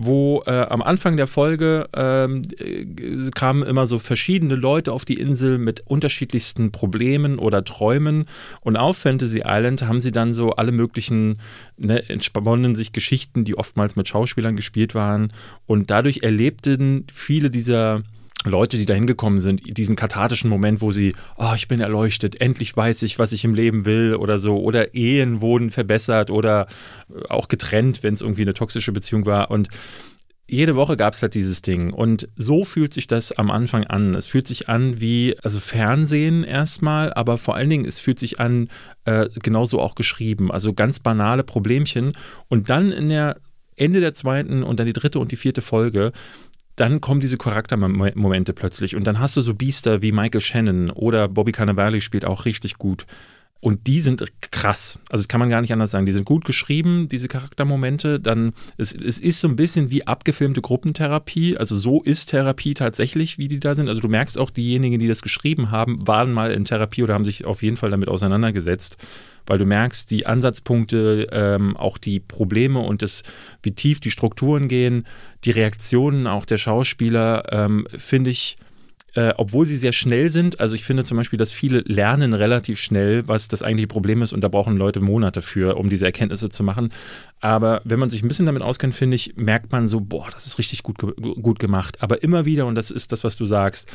wo äh, am Anfang der Folge ähm, äh, kamen immer so verschiedene Leute auf die Insel mit unterschiedlichsten Problemen oder Träumen. Und auf Fantasy Island haben sie dann so alle möglichen, ne, entsponnen sich Geschichten, die oftmals mit Schauspielern gespielt waren. Und dadurch erlebten viele dieser Leute, die da hingekommen sind, diesen kathartischen Moment, wo sie, oh, ich bin erleuchtet, endlich weiß ich, was ich im Leben will oder so, oder Ehen wurden verbessert oder auch getrennt, wenn es irgendwie eine toxische Beziehung war. Und jede Woche gab es halt dieses Ding. Und so fühlt sich das am Anfang an. Es fühlt sich an wie, also Fernsehen erstmal, aber vor allen Dingen, es fühlt sich an, äh, genauso auch geschrieben. Also ganz banale Problemchen. Und dann in der Ende der zweiten und dann die dritte und die vierte Folge dann kommen diese Charaktermomente plötzlich und dann hast du so Biester wie Michael Shannon oder Bobby Cannavale spielt auch richtig gut. Und die sind krass. Also das kann man gar nicht anders sagen. Die sind gut geschrieben, diese Charaktermomente. Dann, es, es ist so ein bisschen wie abgefilmte Gruppentherapie. Also so ist Therapie tatsächlich, wie die da sind. Also du merkst auch, diejenigen, die das geschrieben haben, waren mal in Therapie oder haben sich auf jeden Fall damit auseinandergesetzt. Weil du merkst, die Ansatzpunkte, ähm, auch die Probleme und das, wie tief die Strukturen gehen, die Reaktionen auch der Schauspieler, ähm, finde ich äh, obwohl sie sehr schnell sind. Also ich finde zum Beispiel, dass viele lernen relativ schnell, was das eigentliche Problem ist und da brauchen Leute Monate für, um diese Erkenntnisse zu machen. Aber wenn man sich ein bisschen damit auskennt, finde ich, merkt man so, boah, das ist richtig gut, gut gemacht. Aber immer wieder, und das ist das, was du sagst,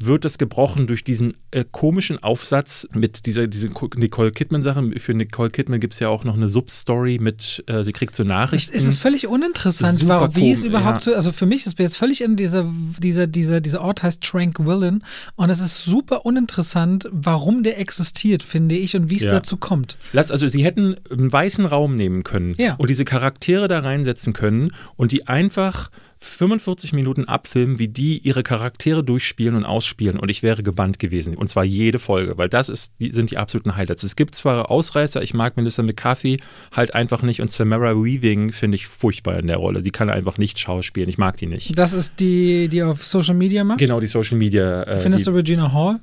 wird das gebrochen durch diesen äh, komischen Aufsatz mit dieser, dieser Nicole Kidman-Sache. Für Nicole Kidman gibt es ja auch noch eine Substory mit, äh, sie kriegt so Nachrichten. Es ist völlig uninteressant, warum, wie es überhaupt ja. so, also für mich ist jetzt völlig in dieser, dieser, dieser, dieser Ort heißt Tranquillen und es ist super uninteressant, warum der existiert, finde ich, und wie es ja. dazu kommt. Lass, also sie hätten einen weißen Raum nehmen können ja. und diese Charaktere da reinsetzen können und die einfach 45 Minuten abfilmen, wie die ihre Charaktere durchspielen und ausspielen und ich wäre gebannt gewesen. Und zwar jede Folge, weil das ist, die, sind die absoluten Highlights. Es gibt zwar Ausreißer, ich mag Melissa McCarthy halt einfach nicht und Samara Weaving finde ich furchtbar in der Rolle. Die kann einfach nicht schauspielen, ich mag die nicht. Das ist die, die auf Social Media macht? Genau, die Social Media. Äh, Findest die, du Regina Hall?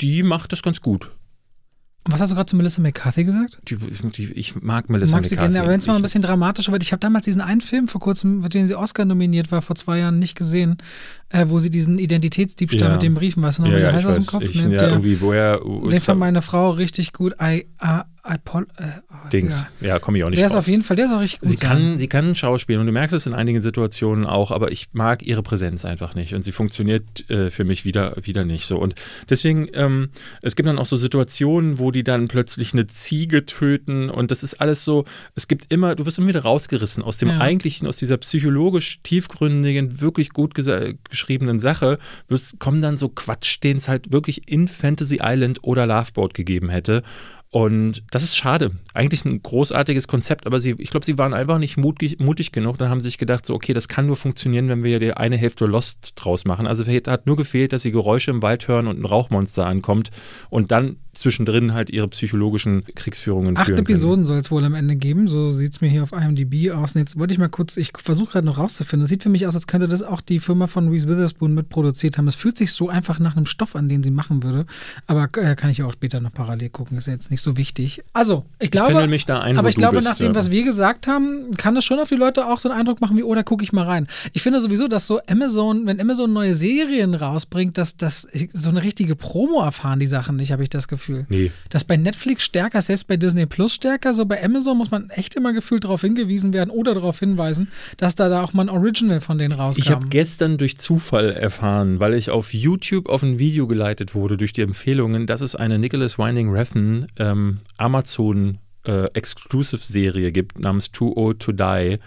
Die macht das ganz gut. Was hast du gerade zu Melissa McCarthy gesagt? Die, die, ich mag Melissa Magst McCarthy. Gerne, aber wenn es mal ein bisschen dramatischer wird. Ich habe damals diesen einen Film vor kurzem, für den sie Oscar nominiert war, vor zwei Jahren nicht gesehen, äh, wo sie diesen Identitätsdiebstahl ja. mit den Briefen, weißt du noch, ja, wie der ja, heißt aus dem Kopf? Ich, ne? ja, der, irgendwie, woher. Den fand meine Frau richtig gut. I, uh, Apol äh, oh, Dings. Ja, ja komme ich auch nicht Der drauf. ist auf jeden Fall, der ist auch richtig gut. Sie kann, sie kann Schauspielen und du merkst es in einigen Situationen auch, aber ich mag ihre Präsenz einfach nicht und sie funktioniert äh, für mich wieder, wieder nicht so. Und deswegen, ähm, es gibt dann auch so Situationen, wo die dann plötzlich eine Ziege töten und das ist alles so, es gibt immer, du wirst immer wieder rausgerissen aus dem ja. eigentlichen, aus dieser psychologisch tiefgründigen, wirklich gut geschriebenen Sache, wirst, kommen dann so Quatsch, den es halt wirklich in Fantasy Island oder Loveboat gegeben hätte. Und das ist schade. Eigentlich ein großartiges Konzept, aber sie, ich glaube, sie waren einfach nicht mutig, mutig genug. Dann haben sie sich gedacht, so, okay, das kann nur funktionieren, wenn wir die eine Hälfte Lost draus machen. Also hat nur gefehlt, dass sie Geräusche im Wald hören und ein Rauchmonster ankommt und dann zwischendrin halt ihre psychologischen Kriegsführungen Acht führen Episoden soll es wohl am Ende geben, so sieht es mir hier auf IMDb aus. Und jetzt wollte ich mal kurz, ich versuche gerade noch rauszufinden. Es sieht für mich aus, als könnte das auch die Firma von Reese Witherspoon mitproduziert haben. Es fühlt sich so einfach nach einem Stoff an, den sie machen würde. Aber äh, kann ich auch später noch parallel gucken, ist ja jetzt nicht so wichtig. Also, ich glaube, ich ein, aber ich glaube, bist, nach dem, ja. was wir gesagt haben, kann das schon auf die Leute auch so einen Eindruck machen wie, oh, da gucke ich mal rein. Ich finde sowieso, dass so Amazon, wenn Amazon neue Serien rausbringt, dass das so eine richtige Promo erfahren die Sachen nicht, habe ich das Gefühl. Nee. Das bei Netflix stärker, selbst bei Disney Plus stärker. So bei Amazon muss man echt immer gefühlt darauf hingewiesen werden oder darauf hinweisen, dass da, da auch mal ein Original von denen rauskam. Ich habe gestern durch Zufall erfahren, weil ich auf YouTube auf ein Video geleitet wurde durch die Empfehlungen, dass es eine Nicholas Winding Refn ähm, Amazon äh, Exclusive Serie gibt namens Too Old to Die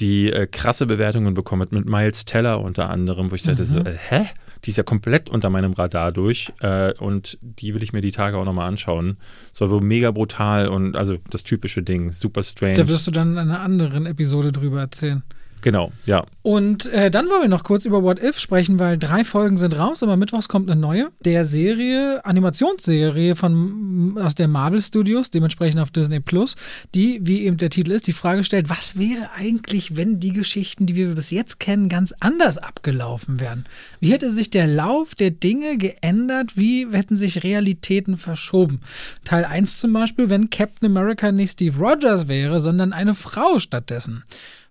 die äh, krasse Bewertungen bekommen mit Miles Teller unter anderem, wo ich dachte mhm. so, äh, hä? Die ist ja komplett unter meinem Radar durch äh, und die will ich mir die Tage auch nochmal anschauen. So mega brutal und also das typische Ding, super strange. Da wirst du dann in einer anderen Episode drüber erzählen. Genau, ja. Und äh, dann wollen wir noch kurz über What If sprechen, weil drei Folgen sind raus, aber mittwochs kommt eine neue. Der Serie, Animationsserie von aus der Marvel Studios, dementsprechend auf Disney Plus, die, wie eben der Titel ist, die Frage stellt, was wäre eigentlich, wenn die Geschichten, die wir bis jetzt kennen, ganz anders abgelaufen wären? Wie hätte sich der Lauf der Dinge geändert? Wie hätten sich Realitäten verschoben? Teil 1 zum Beispiel, wenn Captain America nicht Steve Rogers wäre, sondern eine Frau stattdessen.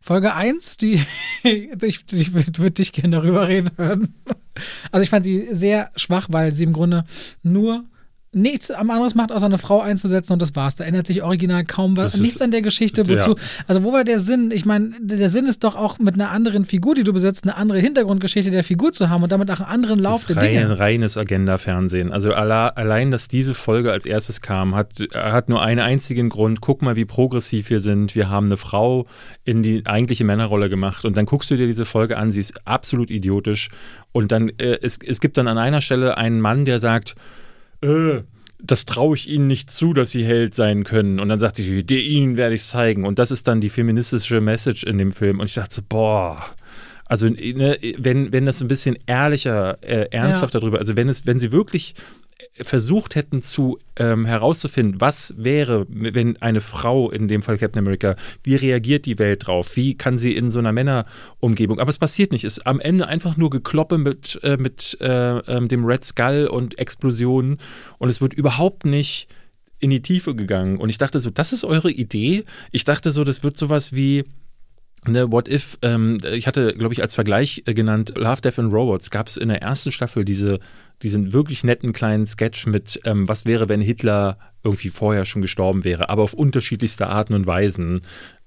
Folge 1, die, ich, ich würde dich gerne darüber reden hören. Also ich fand sie sehr schwach, weil sie im Grunde nur nichts am anderes macht, außer eine Frau einzusetzen und das war's. Da ändert sich original kaum was. nichts an der Geschichte. Wozu? Ja. Also, wo war der Sinn? Ich meine, der Sinn ist doch auch mit einer anderen Figur, die du besitzt, eine andere Hintergrundgeschichte der Figur zu haben und damit auch einen anderen Lauf der rein, Dinge. reines Agenda-Fernsehen. Also allein, dass diese Folge als erstes kam, hat, hat nur einen einzigen Grund. Guck mal, wie progressiv wir sind. Wir haben eine Frau in die eigentliche Männerrolle gemacht und dann guckst du dir diese Folge an. Sie ist absolut idiotisch. Und dann, äh, es, es gibt dann an einer Stelle einen Mann, der sagt, äh, das traue ich ihnen nicht zu, dass sie Held sein können. Und dann sagt sie, ihnen werde ich es zeigen. Und das ist dann die feministische Message in dem Film. Und ich dachte so, boah. Also, ne, wenn, wenn das ein bisschen ehrlicher, äh, ernsthaft ja. darüber, also wenn es, wenn sie wirklich versucht hätten zu ähm, herauszufinden, was wäre, wenn eine Frau, in dem Fall Captain America, wie reagiert die Welt drauf? Wie kann sie in so einer Männerumgebung? Aber es passiert nicht. Es ist am Ende einfach nur Gekloppe mit, äh, mit äh, äh, dem Red Skull und Explosionen und es wird überhaupt nicht in die Tiefe gegangen. Und ich dachte so, das ist eure Idee? Ich dachte so, das wird sowas wie Ne, What If, ähm, ich hatte, glaube ich, als Vergleich äh, genannt, Love, Death and Robots, gab es in der ersten Staffel diese, diesen wirklich netten kleinen Sketch mit, ähm, was wäre, wenn Hitler irgendwie vorher schon gestorben wäre, aber auf unterschiedlichste Arten und Weisen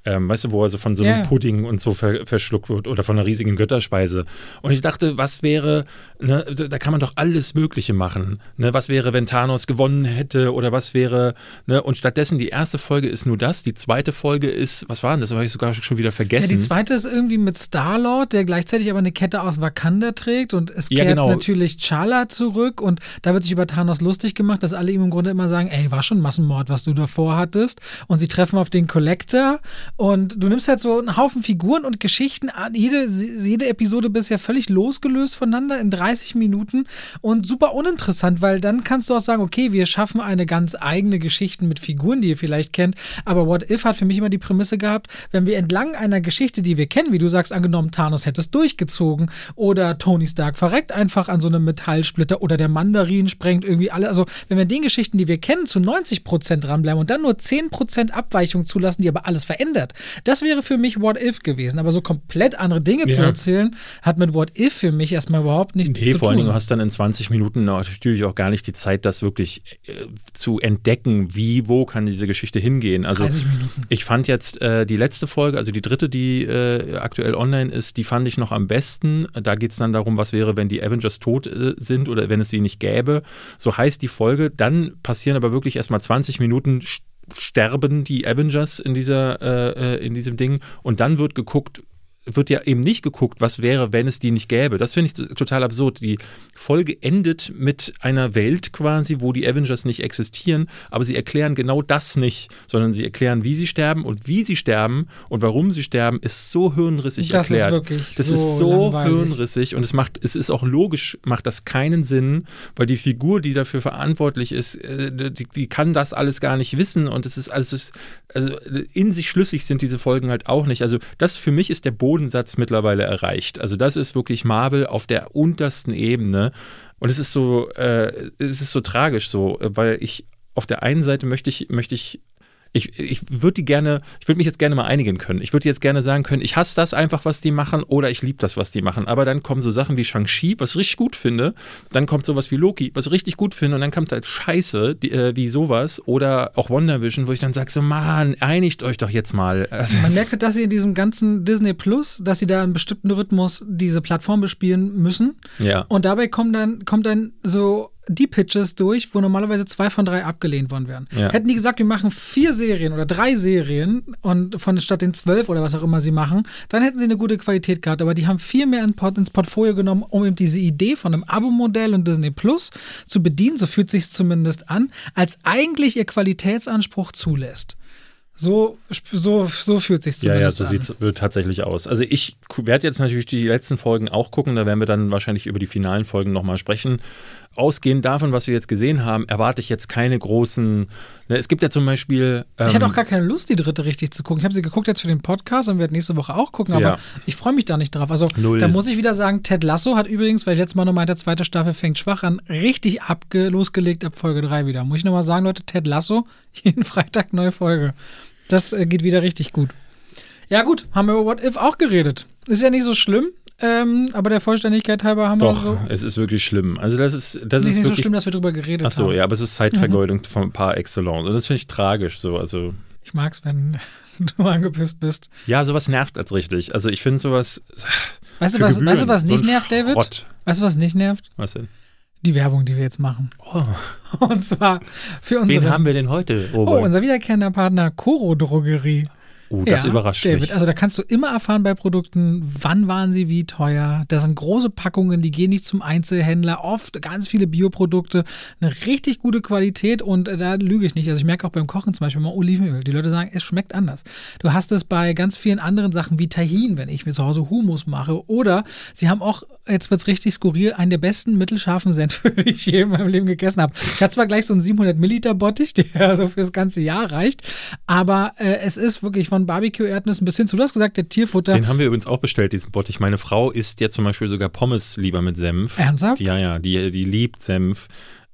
ähm, weißt du, wo er so von so einem yeah. Pudding und so ver verschluckt wird oder von einer riesigen Götterspeise. Und ich dachte, was wäre, ne, da kann man doch alles Mögliche machen. Ne? Was wäre, wenn Thanos gewonnen hätte oder was wäre, ne? Und stattdessen die erste Folge ist nur das, die zweite Folge ist, was war denn das? Das habe ich sogar schon wieder vergessen. Ja, die zweite ist irgendwie mit Star-Lord, der gleichzeitig aber eine Kette aus Wakanda trägt und es kehrt ja, genau. natürlich Chala zurück und da wird sich über Thanos lustig gemacht, dass alle ihm im Grunde immer sagen, ey, war schon Massenmord, was du davor hattest. Und sie treffen auf den Collector und du nimmst halt so einen Haufen Figuren und Geschichten an. Jede, jede Episode bisher völlig losgelöst voneinander in 30 Minuten und super uninteressant, weil dann kannst du auch sagen, okay, wir schaffen eine ganz eigene Geschichte mit Figuren, die ihr vielleicht kennt. Aber What If hat für mich immer die Prämisse gehabt, wenn wir entlang einer Geschichte, die wir kennen, wie du sagst, angenommen, Thanos hätte es durchgezogen oder Tony Stark verreckt einfach an so einem Metallsplitter oder der Mandarin sprengt irgendwie alle. Also, wenn wir den Geschichten, die wir kennen, zu 90 Prozent dranbleiben und dann nur 10 Prozent Abweichung zulassen, die aber alles verändert, erklärt. Das wäre für mich What If gewesen, aber so komplett andere Dinge ja. zu erzählen, hat mit What If für mich erstmal überhaupt nichts nee, zu tun. Vor allen Dingen, du hast dann in 20 Minuten natürlich auch gar nicht die Zeit, das wirklich äh, zu entdecken, wie, wo kann diese Geschichte hingehen. Also ich fand jetzt äh, die letzte Folge, also die dritte, die äh, aktuell online ist, die fand ich noch am besten. Da geht es dann darum, was wäre, wenn die Avengers tot äh, sind oder wenn es sie nicht gäbe. So heißt die Folge. Dann passieren aber wirklich erstmal 20 Minuten sterben die Avengers in dieser äh, äh, in diesem Ding. Und dann wird geguckt, wird ja eben nicht geguckt, was wäre, wenn es die nicht gäbe. Das finde ich total absurd. Die Folge endet mit einer Welt quasi, wo die Avengers nicht existieren, aber sie erklären genau das nicht, sondern sie erklären, wie sie sterben und wie sie sterben und warum sie sterben, ist so hirnrissig das erklärt. Ist wirklich das so ist so langweilig. hirnrissig und es macht, es ist auch logisch, macht das keinen Sinn, weil die Figur, die dafür verantwortlich ist, äh, die, die kann das alles gar nicht wissen und es ist alles, also in sich schlüssig sind diese Folgen halt auch nicht. Also das für mich ist der Boden Bodensatz mittlerweile erreicht. Also das ist wirklich Marvel auf der untersten Ebene. Und es ist so, äh, es ist so tragisch so, weil ich auf der einen Seite möchte ich, möchte ich ich, ich würde die gerne, ich würde mich jetzt gerne mal einigen können. Ich würde jetzt gerne sagen können, ich hasse das einfach, was die machen, oder ich liebe das, was die machen. Aber dann kommen so Sachen wie Shang-Chi, was ich richtig gut finde. Dann kommt sowas wie Loki, was ich richtig gut finde. Und dann kommt halt Scheiße, die, äh, wie sowas. Oder auch WandaVision, wo ich dann sage, so, Mann, einigt euch doch jetzt mal. Also, Man merkt, dass sie in diesem ganzen Disney Plus, dass sie da einen bestimmten Rhythmus diese Plattform bespielen müssen. Ja. Und dabei kommt dann, kommt dann so die Pitches durch, wo normalerweise zwei von drei abgelehnt worden wären. Ja. Hätten die gesagt, wir machen vier Serien oder drei Serien und von statt den zwölf oder was auch immer sie machen, dann hätten sie eine gute Qualität gehabt. Aber die haben viel mehr ins Portfolio genommen, um eben diese Idee von einem Abo-Modell und Disney Plus zu bedienen, so fühlt sich zumindest an, als eigentlich ihr Qualitätsanspruch zulässt. So, so, so fühlt sich zumindest Ja, ja, so sieht es tatsächlich aus. Also ich werde jetzt natürlich die letzten Folgen auch gucken, da werden wir dann wahrscheinlich über die finalen Folgen nochmal sprechen ausgehend davon, was wir jetzt gesehen haben, erwarte ich jetzt keine großen. Ne, es gibt ja zum Beispiel. Ähm, ich hatte ähm, auch gar keine Lust, die dritte richtig zu gucken. Ich habe sie geguckt jetzt für den Podcast und werde nächste Woche auch gucken, aber ja. ich freue mich da nicht drauf. Also Null. da muss ich wieder sagen, Ted Lasso hat übrigens, weil ich letztes Mal noch meinte, zweite Staffel fängt schwach an, richtig abge losgelegt ab Folge 3 wieder. Muss ich nochmal sagen, Leute, Ted Lasso, jeden Freitag neue Folge. Das äh, geht wieder richtig gut. Ja, gut, haben wir über What If auch geredet. Ist ja nicht so schlimm. Ähm, aber der Vollständigkeit halber haben Doch, wir so. es ist wirklich schlimm. Also das ist das ist, ist nicht wirklich, so schlimm, dass wir darüber geredet ach so, haben. ja, aber es ist Zeitvergeudung mhm. von par excellence. Und das finde ich tragisch so. Also ich mag es, wenn du angepisst bist. Ja, sowas nervt als richtig. Also ich finde sowas. Weißt du, was, weißt du, was nicht so nervt, David? Schrott. Weißt du, was nicht nervt? Was denn? Die Werbung, die wir jetzt machen. Oh. Und zwar für unsere. Wen haben wir denn heute? Oh, oh unser wiederkehrender Partner Coro Drogerie. Uh, das Ja, überrascht David, mich. Also da kannst du immer erfahren bei Produkten, wann waren sie wie teuer. Das sind große Packungen, die gehen nicht zum Einzelhändler. Oft ganz viele Bioprodukte, eine richtig gute Qualität und äh, da lüge ich nicht. Also ich merke auch beim Kochen zum Beispiel mal Olivenöl. Die Leute sagen, es schmeckt anders. Du hast es bei ganz vielen anderen Sachen wie Tahin, wenn ich mir zu Hause Hummus mache. Oder sie haben auch, jetzt wird es richtig skurril, einen der besten mittelscharfen Senfe, die ich je in meinem Leben gegessen habe. Ich hatte zwar gleich so einen 700 Milliliter Bottich, der so fürs ganze Jahr reicht, aber äh, es ist wirklich von Barbecue-Erdnüssen bis hin zu, du hast gesagt, der Tierfutter. Den haben wir übrigens auch bestellt, diesen Bottich. Meine Frau isst ja zum Beispiel sogar Pommes lieber mit Senf. Ernsthaft? Die, ja, ja, die, die liebt Senf.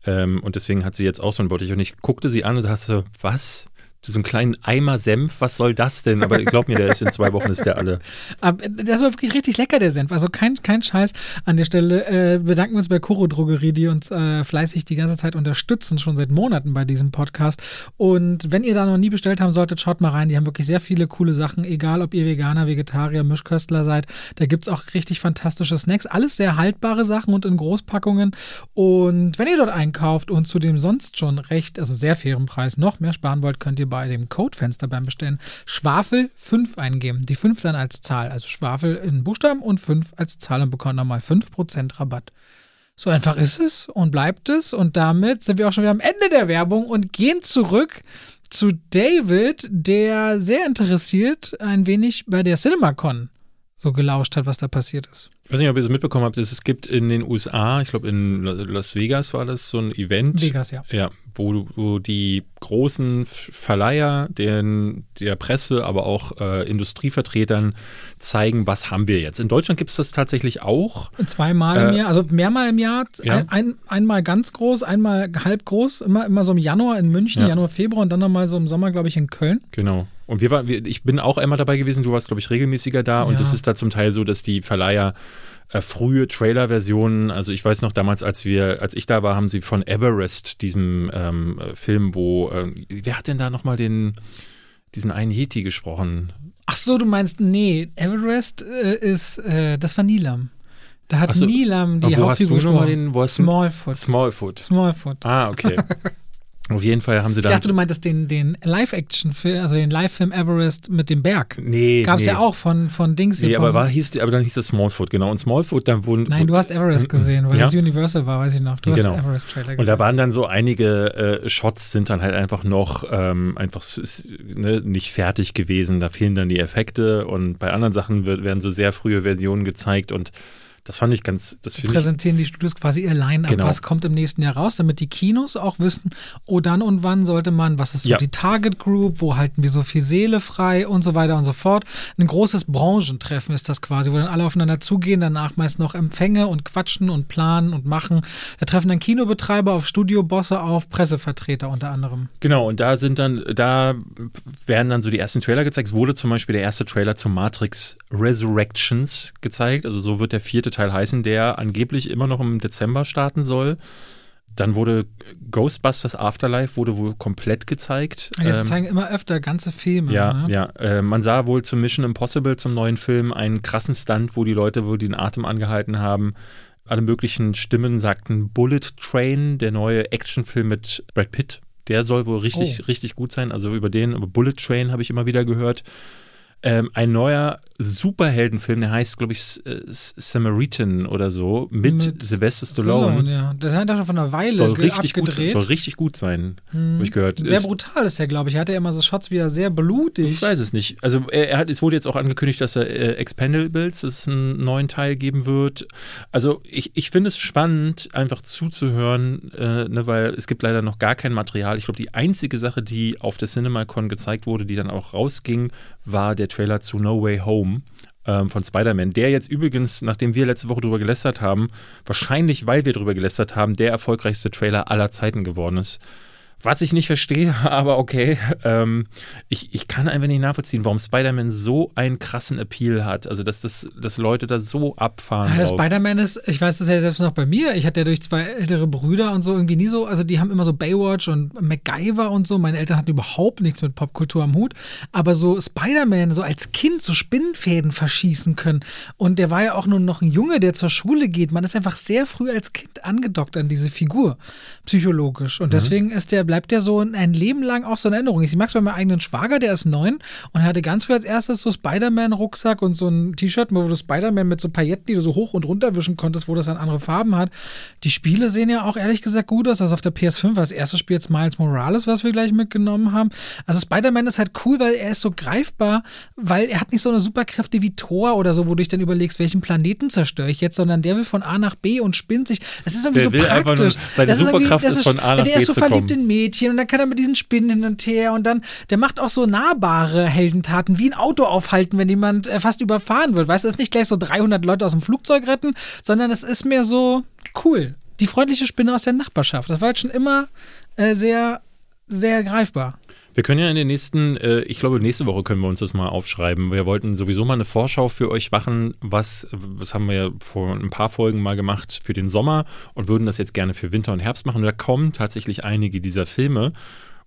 Ähm, und deswegen hat sie jetzt auch so einen Bottich. Und ich guckte sie an und dachte so, was? So einen kleinen Eimer Senf, was soll das denn? Aber glaub mir, der ist in zwei Wochen, ist der alle. Aber das war wirklich richtig lecker, der Senf. Also kein, kein Scheiß an der Stelle. Äh, bedanken wir uns bei Koro Drogerie, die uns äh, fleißig die ganze Zeit unterstützen, schon seit Monaten bei diesem Podcast. Und wenn ihr da noch nie bestellt haben solltet, schaut mal rein. Die haben wirklich sehr viele coole Sachen, egal ob ihr Veganer, Vegetarier, Mischköstler seid. Da gibt es auch richtig fantastische Snacks. Alles sehr haltbare Sachen und in Großpackungen. Und wenn ihr dort einkauft und zu dem sonst schon recht, also sehr fairen Preis noch mehr sparen wollt, könnt ihr bei dem Codefenster beim Bestellen Schwafel 5 eingeben. Die 5 dann als Zahl. Also Schwafel in Buchstaben und 5 als Zahl und bekommt nochmal 5% Rabatt. So einfach ist es und bleibt es. Und damit sind wir auch schon wieder am Ende der Werbung und gehen zurück zu David, der sehr interessiert ein wenig bei der CinemaCon so gelauscht hat, was da passiert ist. Ich weiß nicht, ob ihr es mitbekommen habt, es gibt in den USA, ich glaube in Las Vegas war das so ein Event. Vegas, ja. Ja, wo, wo die großen Verleiher den, der Presse, aber auch äh, Industrievertretern zeigen, was haben wir jetzt. In Deutschland gibt es das tatsächlich auch. Zweimal im Äh, Jahr, also mehrmal im Jahr. Ja. Ein, ein, einmal ganz groß, einmal halb groß, immer, immer so im Januar in München, Ja. Januar, Februar und dann nochmal so im Sommer, glaube ich, in Köln. Genau. Und wir waren, ich bin auch einmal dabei gewesen, du warst, glaube ich, regelmäßiger da. Und Ja. es ist da zum Teil so, dass die Verleiher äh, frühe Trailer-Versionen, also ich weiß noch damals, als wir, als ich da war, haben sie von Everest, diesem ähm, äh, Film, wo, äh, wer hat denn da nochmal den, diesen einen Yeti gesprochen? Ach so, du meinst, nee, Everest äh, ist, äh, das war Nilam. Da hat so. Nilam die Und wo hast du Hauptfigur gesprochen. den, wo? Smallfoot. Smallfoot. Smallfoot. Ah, okay. Auf jeden Fall haben sie Ich dann. dachte, du meintest den, den Live-Action-Film, also den Live-Film Everest mit dem Berg. nee, Gab es nee. ja auch von, von Dings hier. Nee, aber, war, hieß, aber dann hieß es Smallfoot, genau. Und Smallfoot, dann wurden. Nein, du hast Everest gesehen, weil Ja? das Universal war, weiß ich noch. Du Genau. hast Everest-Trailer gesehen. Und da waren dann so einige äh, Shots, sind dann halt einfach noch ähm, einfach s- ne, nicht fertig gewesen. Da fehlen dann die Effekte und bei anderen Sachen wird, werden so sehr frühe Versionen gezeigt und das fand ich ganz, das ich. präsentieren die Studios quasi ihr Line-Up, Genau. was kommt im nächsten Jahr raus, damit die Kinos auch wissen, oh dann und wann sollte man, was ist so Ja. die Target Group, wo halten wir so viel Seele frei und so weiter und so fort. Ein großes Branchentreffen ist das quasi, wo dann alle aufeinander zugehen, danach meist noch Empfänge und quatschen und planen und machen. Da treffen dann Kinobetreiber auf Studiobosse auf, Pressevertreter unter anderem. Genau, und da sind dann, da werden dann so die ersten Trailer gezeigt. Es wurde zum Beispiel der erste Trailer zu Matrix Resurrections gezeigt. Also so wird der vierte Teil heißen, der angeblich immer noch im Dezember starten soll. Dann wurde Ghostbusters Afterlife wurde wohl komplett gezeigt. Jetzt Ähm, zeigen immer öfter ganze Filme. ja, ne? ja. Äh, man sah wohl zum Mission Impossible, zum neuen Film, einen krassen Stunt, wo die Leute wohl den Atem angehalten haben. Alle möglichen Stimmen sagten Bullet Train, der neue Actionfilm mit Brad Pitt. Der soll wohl richtig, Oh. richtig gut sein. Also über den, aber Bullet Train habe ich immer wieder gehört. Ähm, ein neuer Superheldenfilm, der heißt, glaube ich, S- äh, Samaritan oder so, mit, Mit Sylvester Stallone. Stallone, ja. Das hat er schon von einer Weile Soll richtig, gut, abgedreht. soll richtig gut sein, Hm. habe ich gehört. Sehr Ist- brutal ist er, glaube ich. Er hatte ja immer so Shots, wie er sehr blutig. Ich weiß es nicht. Also er, er hat, es wurde jetzt auch angekündigt, dass er äh, Expendables, dass es einen neuen Teil geben wird. Also ich, ich finde es spannend, einfach zuzuhören, äh, ne, weil es gibt leider noch gar kein Material. Ich glaube, die einzige Sache, die auf der CinemaCon gezeigt wurde, die dann auch rausging, war der Trailer zu No Way Home ähm, von Spider-Man, der jetzt übrigens, nachdem wir letzte Woche drüber gelästert haben, wahrscheinlich, weil wir drüber gelästert haben, der erfolgreichste Trailer aller Zeiten geworden ist. Was ich nicht verstehe, aber okay. Ähm, ich, ich kann einfach nicht nachvollziehen, warum Spider-Man so einen krassen Appeal hat. Also, dass, das, dass Leute da so abfahren. Ah, drauf. Spider-Man ist, ich weiß das ja selbst noch bei mir, ich hatte ja durch zwei ältere Brüder und so irgendwie nie so, also die haben immer so Baywatch und MacGyver und so. Meine Eltern hatten überhaupt nichts mit Popkultur am Hut. Aber so Spider-Man, so als Kind so Spinnenfäden verschießen können. Und der war ja auch nur noch ein Junge, der zur Schule geht. Man ist einfach sehr früh als Kind angedockt an diese Figur, psychologisch. Und deswegen ist der, bleibt der so ein Leben lang auch so in Erinnerung. Ich mag's bei meinem eigenen Schwager, der ist neun und er hatte ganz früh als erstes so Spider-Man-Rucksack und so ein T-Shirt, wo du Spider-Man mit so Pailletten, die du so hoch und runter wischen konntest, wo das dann andere Farben hat. Die Spiele sehen ja auch ehrlich gesagt gut aus. Also auf der PS5 war das erste Spiel jetzt Miles Morales, was wir gleich mitgenommen haben. Also Spider-Man ist halt cool, weil er ist so greifbar, weil er hat nicht so eine Superkräfte wie Thor oder so, wo du dich dann überlegst, welchen Planeten zerstöre ich jetzt, sondern der will von A nach B und spinnt sich. Das ist irgendwie Der so praktisch. seine Das Superkraft das ist von A nach Der B ist so verliebt kommen. in Mädchen und dann kann er mit diesen Spinnen hin und her und dann, der macht auch so nahbare Heldentaten, wie ein Auto aufhalten, wenn jemand äh, fast überfahren wird. Weißt du, es ist nicht gleich so 300 Leute aus dem Flugzeug retten, sondern es ist mehr so cool. Die freundliche Spinne aus der Nachbarschaft. Das war jetzt schon immer äh, sehr, sehr greifbar. Wir können ja in den nächsten, äh, ich glaube, nächste Woche können wir uns das mal aufschreiben. Wir wollten sowieso mal eine Vorschau für euch machen, was, was haben wir ja vor ein paar Folgen mal gemacht für den Sommer und würden das jetzt gerne für Winter und Herbst machen. Und da kommen tatsächlich einige dieser Filme.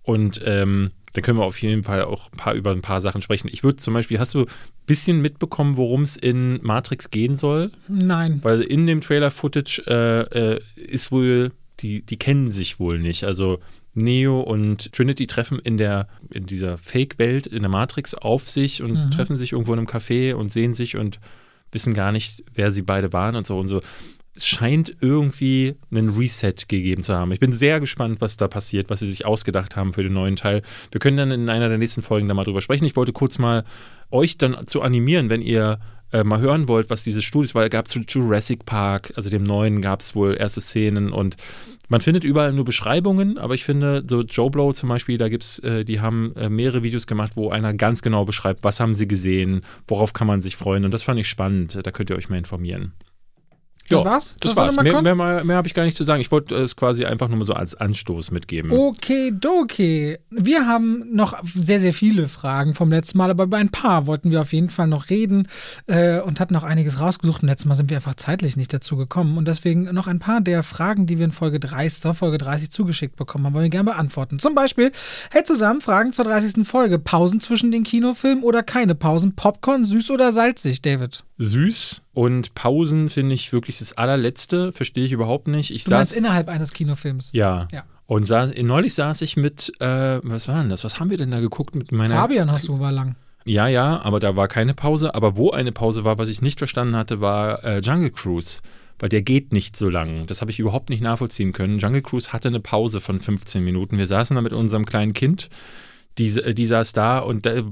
Und ähm, da können wir auf jeden Fall auch ein paar, über ein paar Sachen sprechen. Ich würde zum Beispiel, hast du ein bisschen mitbekommen, worum es in Matrix gehen soll? Nein. Weil in dem Trailer-Footage äh, äh, ist wohl, die, die kennen sich wohl nicht. Also Neo und Trinity treffen in der, in dieser Fake-Welt, in der Matrix auf sich und Mhm. treffen sich irgendwo in einem Café und sehen sich und wissen gar nicht, wer sie beide waren und so und so. Es scheint irgendwie einen Reset gegeben zu haben. Ich bin sehr gespannt, was da passiert, was sie sich ausgedacht haben für den neuen Teil. Wir können dann in einer der nächsten Folgen da mal drüber sprechen. Ich wollte kurz mal euch dann zu animieren, wenn ihr äh, mal hören wollt, was dieses Studio ist, weil es gab zu Jurassic Park, also dem neuen, gab es wohl erste Szenen und man findet überall nur Beschreibungen, aber ich finde, so Joe Blow zum Beispiel, da gibt's, äh, die haben äh, mehrere Videos gemacht, wo einer ganz genau beschreibt, was haben sie gesehen, worauf kann man sich freuen und das fand ich spannend. Da könnt ihr euch mal informieren. Das Ja, war's? Das soll war's. noch Mehr, mehr, mehr, mehr habe ich gar nicht zu sagen. Ich wollte es quasi einfach nur mal so als Anstoß mitgeben. Okidoki. Wir haben noch sehr, sehr viele Fragen vom letzten Mal, aber über ein paar wollten wir auf jeden Fall noch reden äh, und hatten auch einiges rausgesucht. Und letztes Mal sind wir einfach zeitlich nicht dazu gekommen. Und deswegen noch ein paar der Fragen, die wir in Folge 30, zur Folge 30 zugeschickt bekommen haben, wollen wir gerne beantworten. Zum Beispiel, hey zusammen, Fragen zur 30. Folge. Pausen zwischen den Kinofilmen oder keine Pausen? Popcorn, süß oder salzig, David? Süß und Pausen finde ich wirklich das allerletzte, verstehe ich überhaupt nicht. Ich Du saß, innerhalb eines Kinofilms. ja. Ja. Und saß, neulich saß ich mit, äh, was war denn das? Was haben wir denn da geguckt mit meiner Fabian hast du, war lang. Ja, ja, aber da war keine Pause. Aber wo eine Pause war, was ich nicht verstanden hatte, war äh, Jungle Cruise. Weil der geht nicht so lang. Das habe ich überhaupt nicht nachvollziehen können. Jungle Cruise hatte eine Pause von 15 Minuten. Wir saßen da mit unserem kleinen Kind. Die, äh, die saß da und äh,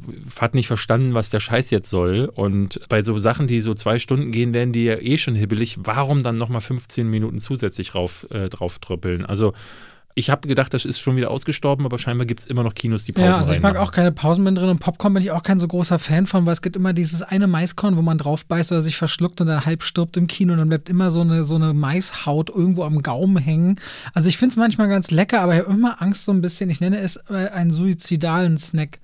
hat nicht verstanden, was der Scheiß jetzt soll. Und bei so Sachen, die so zwei Stunden gehen, werden die ja eh schon hibbelig. Warum dann nochmal 15 Minuten zusätzlich rauf, äh, drauf tröppeln? Also ich habe gedacht, das ist schon wieder ausgestorben, aber scheinbar gibt es immer noch Kinos, die Pausen Ja, also ich mag auch keine Pausen mit drin und Popcorn bin ich auch kein so großer Fan von, weil es gibt immer dieses eine Maiskorn, wo man drauf beißt oder sich verschluckt und dann halb stirbt im Kino und dann bleibt immer so eine, so eine Maishaut irgendwo am Gaumen hängen. Also ich finde es manchmal ganz lecker, aber ich habe immer Angst so ein bisschen, ich nenne es äh, einen suizidalen Snack.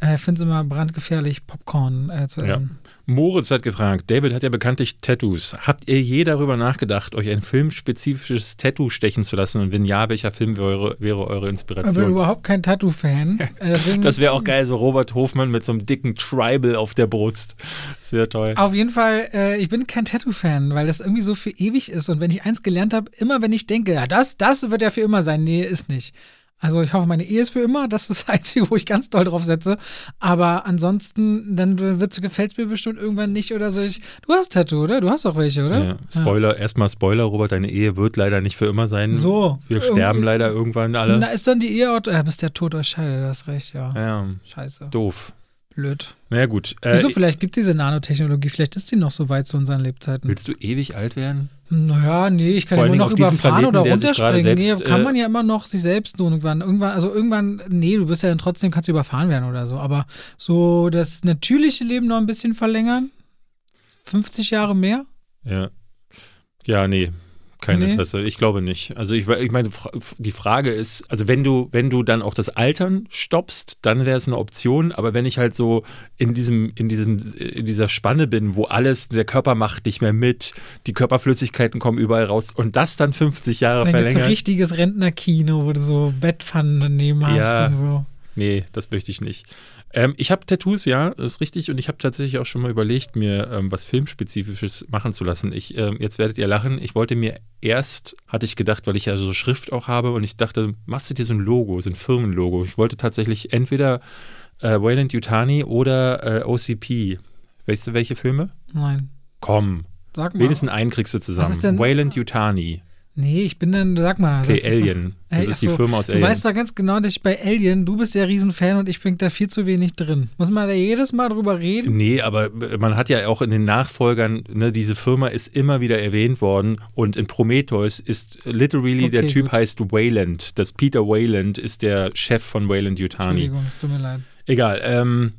Äh, Ich finde es immer brandgefährlich, Popcorn äh, zu Ja. essen. Moritz hat gefragt, David hat ja bekanntlich Tattoos. Habt ihr je darüber nachgedacht, euch ein filmspezifisches Tattoo stechen zu lassen? Und wenn ja, welcher Film wäre, eure- wäre eure Ich bin Inspiration? überhaupt kein Tattoo-Fan. Äh, Das wäre auch geil, so Robert Hofmann mit so einem dicken Tribal auf der Brust. Das wäre toll. Auf jeden Fall, äh, ich bin kein Tattoo-Fan, weil das irgendwie so für ewig ist. Und wenn ich eins gelernt habe, immer wenn ich denke, ja, das, das wird ja für immer sein. Nee, ist nicht. Also ich hoffe, meine Ehe ist für immer. Das ist das Einzige, wo ich ganz doll drauf setze. Aber ansonsten, dann gefällt es mir bestimmt irgendwann nicht oder so. Ich, du hast Tattoo, oder? Du hast doch welche, oder? Ja, Spoiler, erstmal Spoiler, Robert, deine Ehe wird leider nicht für immer sein. So. Wir sterben leider irgendwann alle. Na, ist dann die Ehe, ja, bis der Tod euch scheidet, du hast recht, ja. Ja, Scheiße. doof. Blöd. Na ja, gut. Äh, Wieso, vielleicht gibt es diese Nanotechnologie, vielleicht ist die noch so weit zu unseren Lebzeiten. willst du ewig alt werden? Naja, nee, ich kann ja immer noch überfahren Planeten, oder runterspringen. Nee, selbst, kann äh, man ja immer noch sich selbst irgendwann. Irgendwann, also irgendwann, nee, du bist ja dann trotzdem, kannst du überfahren werden oder so. Aber so das natürliche Leben noch ein bisschen verlängern? 50 Jahre mehr? Ja. Ja, nee. Kein Nee. Interesse. Ich glaube nicht. Also ich, ich meine, die Frage ist, also wenn du, wenn du dann auch das Altern stoppst, dann wäre es eine Option. Aber wenn ich halt so in diesem, in diesem, in dieser Spanne bin, wo alles, der Körper macht nicht mehr mit, die Körperflüssigkeiten kommen überall raus und das dann 50 Jahre Dann gibt's so verlängern. richtiges Rentnerkino, wo du so Bettpfannen daneben hast Ja. und so. Nee, das möchte ich nicht. Ähm, ich habe Tattoos, ja, ist richtig. Und ich habe tatsächlich auch schon mal überlegt, mir ähm, was Filmspezifisches machen zu lassen. Ich, ähm, jetzt werdet ihr lachen. Ich wollte mir erst, hatte ich gedacht, weil ich ja so Schrift auch habe und ich dachte, machst du dir so ein Logo, so ein Firmenlogo. Ich wollte tatsächlich entweder äh, Wayland Yutani oder äh, OCP. Weißt du, welche Filme? Nein. Komm. Sag mal. Wenigstens einen kriegst du zusammen. Was ist denn- Wayland Yutani. Nee, ich bin dann, sag mal. Okay, das ist Alien. Das Ey, ist die ach so, Firma aus Du Alien. weißt doch ganz genau, dass ich bei Alien, du bist ja Riesenfan und ich bin da viel zu wenig drin. Muss man da jedes Mal drüber reden? Nee, aber man hat ja auch in den Nachfolgern, ne, diese Firma ist immer wieder erwähnt worden und in Prometheus ist literally, Okay, der Typ gut. heißt Wayland. Das Peter Wayland ist der Chef von Wayland Yutani. Entschuldigung, es tut mir leid. Egal, ähm,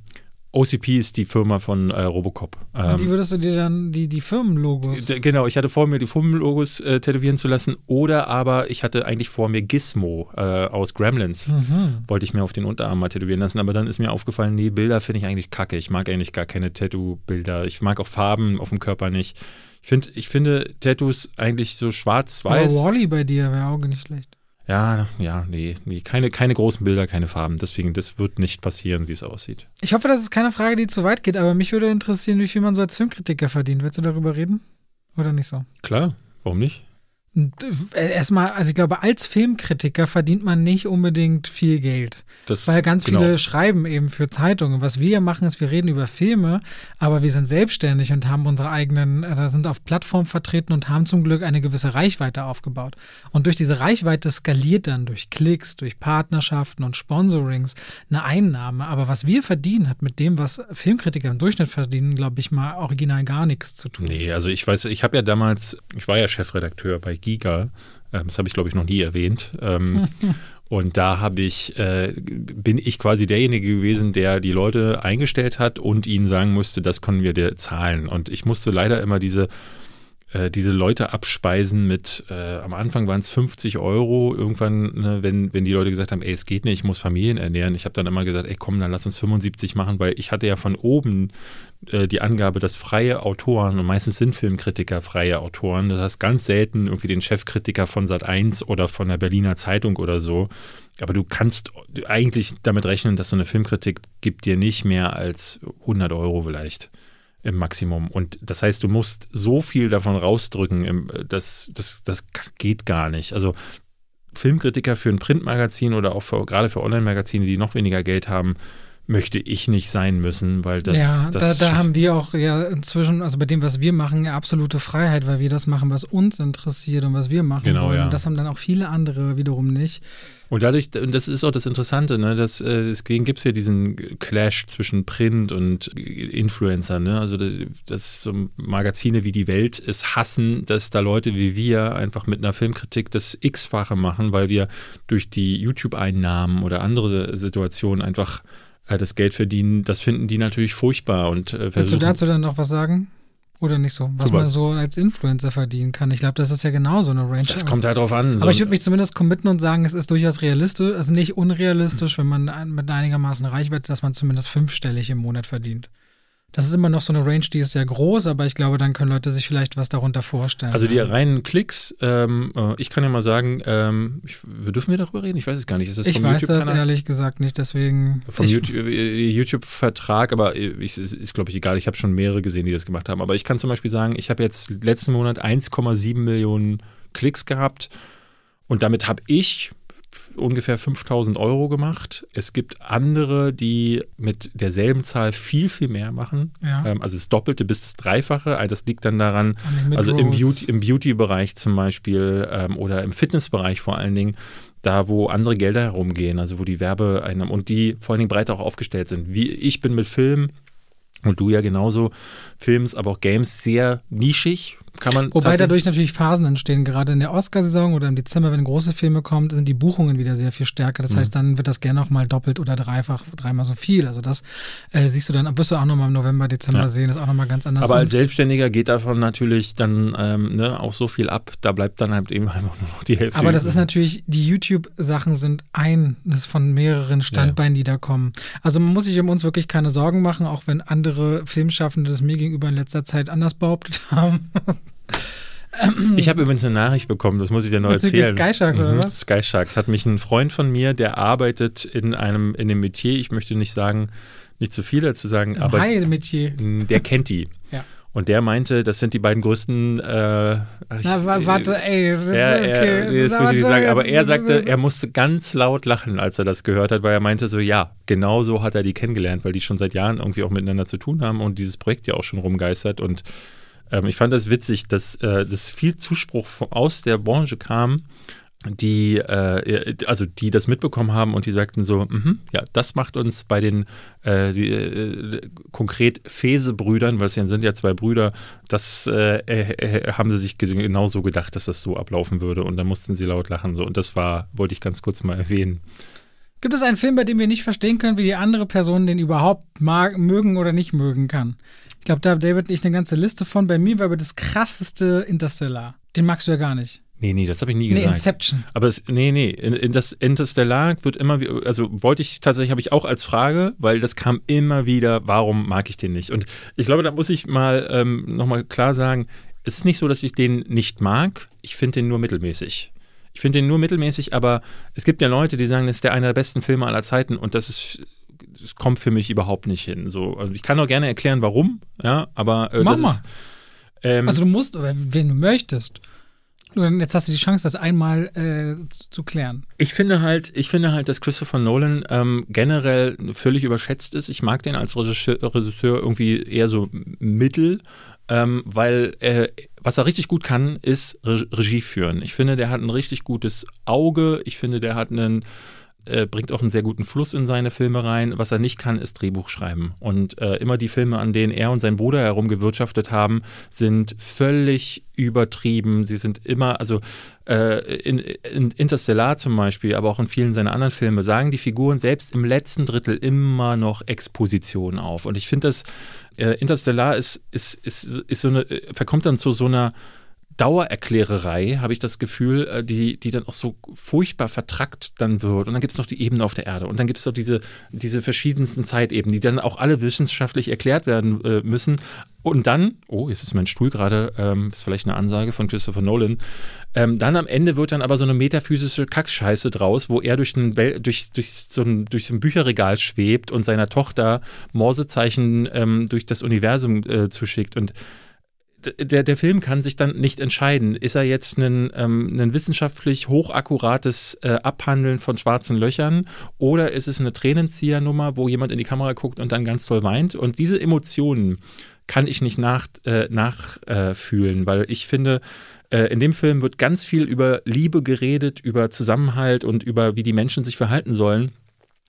OCP ist die Firma von äh, Robocop. Und die Ähm, würdest du dir dann, die, die Firmenlogos. genau, ich hatte vor, mir die Firmenlogos äh, tätowieren zu lassen oder aber ich hatte eigentlich vor, mir Gizmo äh, aus Gremlins Mhm. wollte ich mir auf den Unterarm mal tätowieren lassen, aber dann ist mir aufgefallen, nee, Bilder finde ich eigentlich kacke. Ich mag eigentlich gar keine Tattoo-Bilder. Ich mag auch Farben auf dem Körper nicht. Ich, find, ich finde Tattoos eigentlich so Aber schwarz-weiß. Wally bei dir wäre auch nicht schlecht. Ja, ja, nee, nee keine, keine großen Bilder, keine Farben. Deswegen, das wird nicht passieren, wie es aussieht. Ich hoffe, das ist keine Frage, die zu weit geht, aber mich würde interessieren, wie viel man so als Filmkritiker verdient. Willst du darüber reden? Oder nicht so? Klar, warum nicht? Und, Erstmal, also ich glaube, als Filmkritiker verdient man nicht unbedingt viel Geld. Das, Weil ganz genau. viele schreiben eben für Zeitungen. Was wir machen, ist, wir reden über Filme, aber wir sind selbstständig und haben unsere eigenen, äh, da sind auf Plattformen vertreten und haben zum Glück eine gewisse Reichweite aufgebaut. Und durch diese Reichweite skaliert dann durch Klicks, durch Partnerschaften und Sponsorings eine Einnahme. Aber was wir verdienen, hat mit dem, was Filmkritiker im Durchschnitt verdienen, glaube ich mal original gar nichts zu tun. Nee, also ich weiß, ich habe ja damals, ich war ja Chefredakteur bei Giga, ähm, das habe ich glaube ich noch nie erwähnt. Ähm, und da habe ich, äh, bin ich quasi derjenige gewesen, der die Leute eingestellt hat und ihnen sagen musste, das können wir dir zahlen. Und ich musste leider immer diese äh, diese Leute abspeisen mit, äh, am Anfang waren es 50 Euro, irgendwann, ne, wenn, wenn die Leute gesagt haben, ey, es geht nicht, ich muss Familien ernähren. Ich habe dann immer gesagt, ey, komm, dann lass uns 75 machen, weil ich hatte ja von oben die Angabe, dass freie Autoren, und meistens sind Filmkritiker freie Autoren, das heißt ganz selten irgendwie den Chefkritiker von Sat1 oder von der Berliner Zeitung oder so. Aber du kannst eigentlich damit rechnen, dass so eine Filmkritik gibt dir nicht mehr als 100 Euro vielleicht im Maximum. Und das heißt, du musst so viel davon rausdrücken, im- das, das, das geht gar nicht. Also Filmkritiker für ein Printmagazin oder auch für, gerade für Online-Magazine, die noch weniger Geld haben, möchte ich nicht sein müssen, weil das. ja, das da, da haben wir auch ja inzwischen, also bei dem, was wir machen, ja absolute Freiheit, weil wir das machen, was uns interessiert und was wir machen Genau, wollen. ja. Und das haben dann auch viele andere wiederum nicht. Und dadurch, und das ist auch das Interessante, ne, dass, äh, deswegen gibt es ja diesen Clash zwischen Print und Influencer, ne? Also das, das so Magazine wie die Welt es hassen, dass da Leute wie wir einfach mit einer Filmkritik das X-fache machen, weil wir durch die YouTube-Einnahmen oder andere Situationen einfach das Geld verdienen. Das finden die natürlich furchtbar und äh, Willst du dazu dann noch was sagen? Oder nicht so? Was man so als Influencer verdienen kann. Ich glaube, das ist ja genau so eine Range. Das kommt halt drauf an. Aber So- ich würde mich zumindest committen und sagen, es ist durchaus realistisch, also nicht unrealistisch, wenn man mit einigermaßen Reichweite, dass man zumindest fünfstellig im Monat verdient. Das ist immer noch so eine Range, die ist sehr groß, aber ich glaube, dann können Leute sich vielleicht was darunter vorstellen. Also die reinen Klicks, ähm, äh, ich kann ja mal sagen, ähm, ich, dürfen wir darüber reden? Ich weiß es gar nicht. Ist das ich weiß das ehrlich gesagt nicht, deswegen. Vom äh, YouTube-Vertrag, aber ich, ist, ist glaube ich, egal. Ich habe schon mehrere gesehen, die das gemacht haben. Aber ich kann zum Beispiel sagen, ich habe jetzt letzten Monat 1,7 Millionen Klicks gehabt und damit habe ich ungefähr 5000 Euro gemacht. Es gibt andere, die mit derselben Zahl viel, viel mehr machen. Ja. Ähm, also das Doppelte bis das Dreifache. Also Das liegt dann daran, also im. Beauty, im Beauty-Bereich zum Beispiel ähm, oder im Fitnessbereich vor allen Dingen, da wo andere Gelder herumgehen, also wo die Werbeeinnahmen und die vor allen Dingen breiter auch aufgestellt sind. Wie ich bin mit Film und du ja genauso, Films, aber auch Games sehr nischig, kann man Wobei dadurch natürlich Phasen entstehen. Gerade in der Oscarsaison oder im Dezember, wenn große Filme kommen, sind die Buchungen wieder sehr viel stärker. Mhm. Das heißt, dann wird das gerne auch mal doppelt oder dreifach, dreimal so viel. Also das äh, siehst du dann, wirst du auch nochmal im November, Dezember Ja. sehen, das ist auch nochmal ganz anders. Aber als Selbstständiger geht davon natürlich dann ähm, ne, auch so viel ab, da bleibt dann halt eben einfach nur noch die Hälfte. Aber das ist natürlich, die YouTube-Sachen sind eines von mehreren Standbeinen, die da kommen. Also man muss sich um uns wirklich keine Sorgen machen, auch wenn andere Filmschaffende das mir gegenüber in letzter Zeit anders behauptet haben. Ich habe übrigens eine Nachricht bekommen, das muss ich dir noch Bezüglich erzählen. Sky Sharks, oder Mhm, was? Sky Sharks hat mich ein Freund von mir, der arbeitet in einem in dem Metier, ich möchte nicht sagen, nicht zu viel dazu sagen, Im aber High-Metier. mh, der kennt die. Ja. Und der meinte, das sind die beiden größten. Äh, ich- Na, wa- warte, ey. Das er, ist er, okay. nee, das muss ich nicht sagen, aber er sagte, er musste ganz laut lachen, als er das gehört hat, weil er meinte so, ja, genau so hat er die kennengelernt, weil die schon seit Jahren irgendwie auch miteinander zu tun haben und dieses Projekt ja auch schon rumgeistert und ähm, ich fand das witzig, dass, äh, dass viel Zuspruch aus der Branche kam, die, äh, also die das mitbekommen haben und die sagten so, mhm, ja, das macht uns bei den äh, sie, äh, konkret Fese-Brüdern, weil es ja sind ja zwei Brüder, das äh, äh, haben sie sich ge- genauso gedacht, dass das so ablaufen würde und dann mussten sie laut lachen so und das war, wollte ich ganz kurz mal erwähnen. Gibt es einen Film, bei dem wir nicht verstehen können, wie die andere Person den überhaupt mag, mögen oder nicht mögen kann? Ich glaube, da hat David nicht eine ganze Liste von. Bei mir war aber das krasseste Interstellar. Den magst du ja gar nicht. Nee, nee, das habe ich nie Nee, gesagt. Inception. Aber es, nee, nee, in, in das Interstellar wird immer, wie- also wollte ich tatsächlich, habe ich auch als Frage, weil das kam immer wieder, warum mag ich den nicht? Und ich glaube, da muss ich mal ähm, nochmal klar sagen, es ist nicht so, dass ich den nicht mag, ich finde den nur mittelmäßig. Ich finde den nur mittelmäßig, aber es gibt ja Leute, die sagen, das ist der einer der besten Filme aller Zeiten und das ist, das kommt für mich überhaupt nicht hin. So, also ich kann auch gerne erklären, warum, ja, aber äh, Mach das mal. ist. Ähm, Also du musst, oder wenn du möchtest. Jetzt hast du die Chance, das einmal äh, zu, klären. Ich finde halt, ich finde halt, dass Christopher Nolan ähm, generell völlig überschätzt ist. Ich mag den als Regisseur, Regisseur irgendwie eher so mittel, ähm, weil äh, was er richtig gut kann, ist Re Regie führen. Ich finde, der hat ein richtig gutes Auge. Ich finde, der hat einen äh, bringt auch einen sehr guten Fluss in seine Filme rein. Was er nicht kann, ist Drehbuch schreiben. Und äh, immer die Filme, an denen er und sein Bruder herumgewirtschaftet haben, sind völlig übertrieben. Sie sind immer, also äh, in, in Interstellar zum Beispiel, aber auch in vielen seiner anderen Filme, sagen die Figuren selbst im letzten Drittel immer noch Exposition auf. Und ich finde das, äh, Interstellar ist, ist, ist, ist so eine, äh, verkommt dann zu so einer Dauererklärerei, habe ich das Gefühl, äh, die, die dann auch so furchtbar vertrackt dann wird. Und dann gibt es noch die Ebene auf der Erde. Und dann gibt es noch diese, diese verschiedensten Zeitebenen, die dann auch alle wissenschaftlich erklärt werden äh, müssen. Und dann, oh, jetzt ist mein Stuhl gerade, ähm, ist vielleicht eine Ansage von Christopher Nolan. Ähm, dann am Ende wird dann aber so eine metaphysische Kackscheiße draus, wo er durch, Wel durch, durch, so ein, durch so ein Bücherregal schwebt und seiner Tochter Morsezeichen ähm, durch das Universum äh, zuschickt. Und der, der Film kann sich dann nicht entscheiden. Ist er jetzt ein, ähm, ein wissenschaftlich hochakkurates äh, Abhandeln von schwarzen Löchern oder ist es eine Tränenziehernummer, wo jemand in die Kamera guckt und dann ganz toll weint? Und diese Emotionen kann ich nicht nachfühlen, äh, nach, äh, weil ich finde, äh, in dem Film wird ganz viel über Liebe geredet, über Zusammenhalt und über wie die Menschen sich verhalten sollen.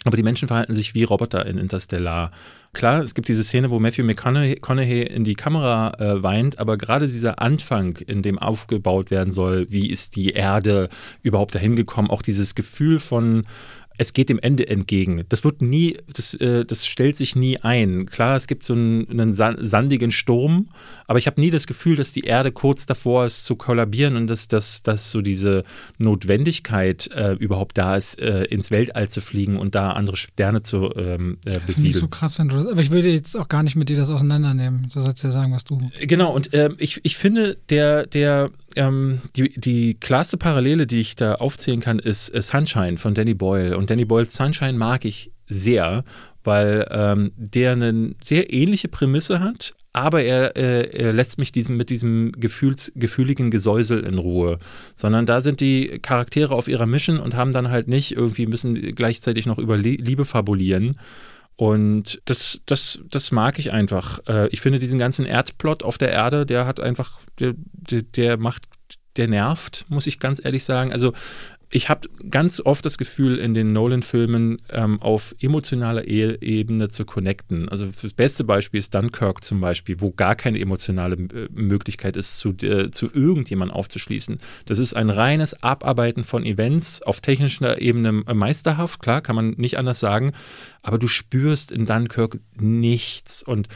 Aber die Menschen verhalten sich wie Roboter in Interstellar. Klar, es gibt diese Szene, wo Matthew McConaughey in die Kamera äh, weint, aber gerade dieser Anfang, in dem aufgebaut werden soll, wie ist die Erde überhaupt dahin gekommen, auch dieses Gefühl von es geht dem Ende entgegen. Das wird nie, das, äh, das stellt sich nie ein. Klar, es gibt so einen, einen sandigen Sturm, aber ich habe nie das Gefühl, dass die Erde kurz davor ist zu kollabieren und dass, dass, dass so diese Notwendigkeit äh, überhaupt da ist, äh, ins Weltall zu fliegen und da andere Sterne zu ähm, äh, besiedeln. so krass, wenn du das. Aber ich würde jetzt auch gar nicht mit dir das auseinandernehmen. Du sollst ja sagen, was du. Genau, und ähm, ich, ich finde, der, der, ähm, die, die klarste Parallele, die ich da aufzählen kann, ist äh, Sunshine von Danny Boyle. Und Danny Boyles Sunshine mag ich sehr, weil ähm, der eine sehr ähnliche Prämisse hat, aber er, äh, er lässt mich diesem, mit diesem Gefühls, gefühligen Gesäusel in Ruhe. Sondern da sind die Charaktere auf ihrer Mission und haben dann halt nicht irgendwie, müssen gleichzeitig noch über Lie- Liebe fabulieren. Und das, das, das mag ich einfach. Äh, ich finde diesen ganzen Erdplot auf der Erde, der hat einfach, der, der, der macht, der nervt, muss ich ganz ehrlich sagen. Also ich habe ganz oft das Gefühl, in den Nolan-Filmen ähm, auf emotionaler e Ebene zu connecten. Also das beste Beispiel ist Dunkirk zum Beispiel, wo gar keine emotionale äh, Möglichkeit ist, zu, äh, zu irgendjemandem aufzuschließen. Das ist ein reines Abarbeiten von Events auf technischer Ebene äh, meisterhaft, klar, kann man nicht anders sagen, aber du spürst in Dunkirk nichts und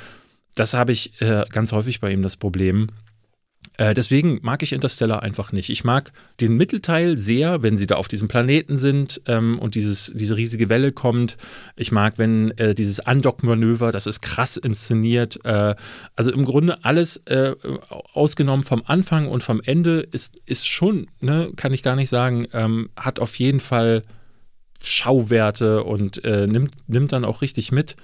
das habe ich äh, ganz häufig bei ihm das Problem. Äh, deswegen mag ich Interstellar einfach nicht. Ich mag den Mittelteil sehr, wenn sie da auf diesem Planeten sind ähm, und dieses, diese riesige Welle kommt. Ich mag, wenn äh, dieses Undock-Manöver, das ist krass inszeniert. Äh, also im Grunde alles äh, ausgenommen vom Anfang und vom Ende ist, ist schon, ne, kann ich gar nicht sagen, ähm, hat auf jeden Fall Schauwerte und äh, nimmt, nimmt dann auch richtig mit.